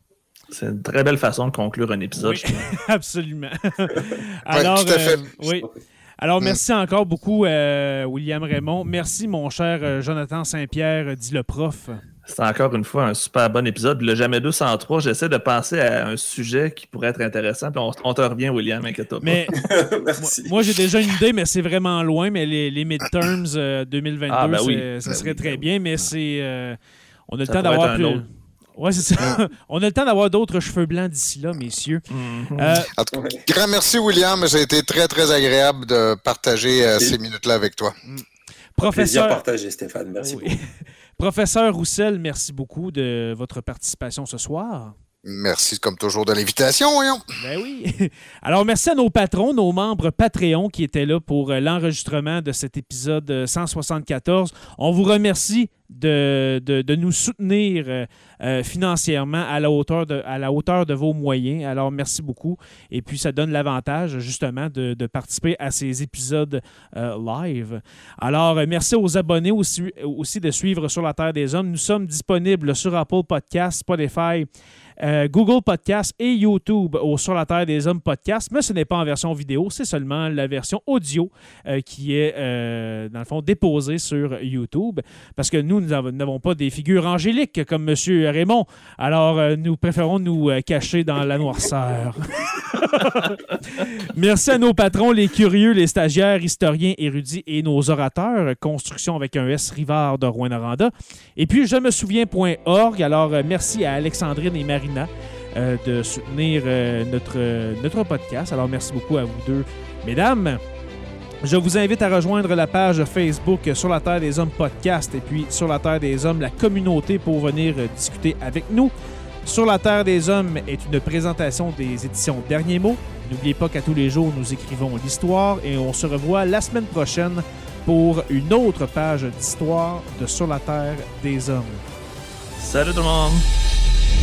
C'est une très belle façon de conclure un épisode. Oui. Absolument. Alors, tout à fait. euh, oui. Alors, merci encore beaucoup, euh, William Raymond. Merci, mon cher euh, Jonathan Saint-Pierre, dit le prof. C'est encore une fois un super bon épisode. Le Jamais 203, j'essaie de penser à un sujet qui pourrait être intéressant. Puis on, on te revient, William, inquiète-toi. Mais Merci. moi, j'ai déjà une idée, mais c'est vraiment loin. Mais les, les midterms euh, 2022, Ah, ben oui. ça Ben serait oui, très ben bien, mais c'est. euh, on a le Ça temps d'avoir plus. Ouais, c'est ça. on a le temps d'avoir d'autres cheveux blancs d'ici là, messieurs. Mhm. Euh, En tout cas, Grand merci, William. Ça a été très, très agréable de partager euh, ces minutes-là avec toi. Plaisir professeur, partagé, Stéphane. Merci Oui. beaucoup. professeur Roussel, merci beaucoup de votre participation ce soir. Merci, comme toujours, de l'invitation, voyons. Ben oui. Alors, merci à nos patrons, nos membres Patreon qui étaient là pour euh, l'enregistrement de cet épisode euh, 174. On vous remercie de, de- nous soutenir euh, euh, financièrement à la, hauteur de, à la hauteur de vos moyens. Alors, merci beaucoup. Et puis, ça donne l'avantage, justement, de, de participer à ces épisodes euh, live. Alors, euh, merci aux abonnés aussi, aussi de suivre Sur la Terre des Hommes. Nous sommes disponibles sur Apple Podcasts, Spotify, euh, Google Podcast et YouTube au Sur la Terre des Hommes podcast, mais ce n'est pas en version vidéo, c'est seulement la version audio euh, qui est, euh, dans le fond, déposée sur YouTube. Parce que nous, nous, nous avons- n'avons pas des figures angéliques comme M. Raymond. Alors, nous préférons nous cacher dans la noirceur. Merci à nos patrons, les curieux, les stagiaires, historiens, érudits et nos orateurs. Construction avec un S Rivard de Rouen-Noranda. Et puis, je me souviens.org. Alors, merci à Alexandrine et Marina euh, de soutenir euh, notre, euh, notre podcast. Alors, merci beaucoup à vous deux, mesdames. Je vous invite à rejoindre la page Facebook Sur la Terre des Hommes podcast et puis Sur la Terre des Hommes, la communauté pour venir discuter avec nous. Sur la Terre des Hommes est une présentation des éditions Derniers mots. N'oubliez pas qu'à tous les jours, nous écrivons l'histoire et on se revoit la semaine prochaine pour une autre page d'histoire de Sur la Terre des Hommes. Salut tout le monde!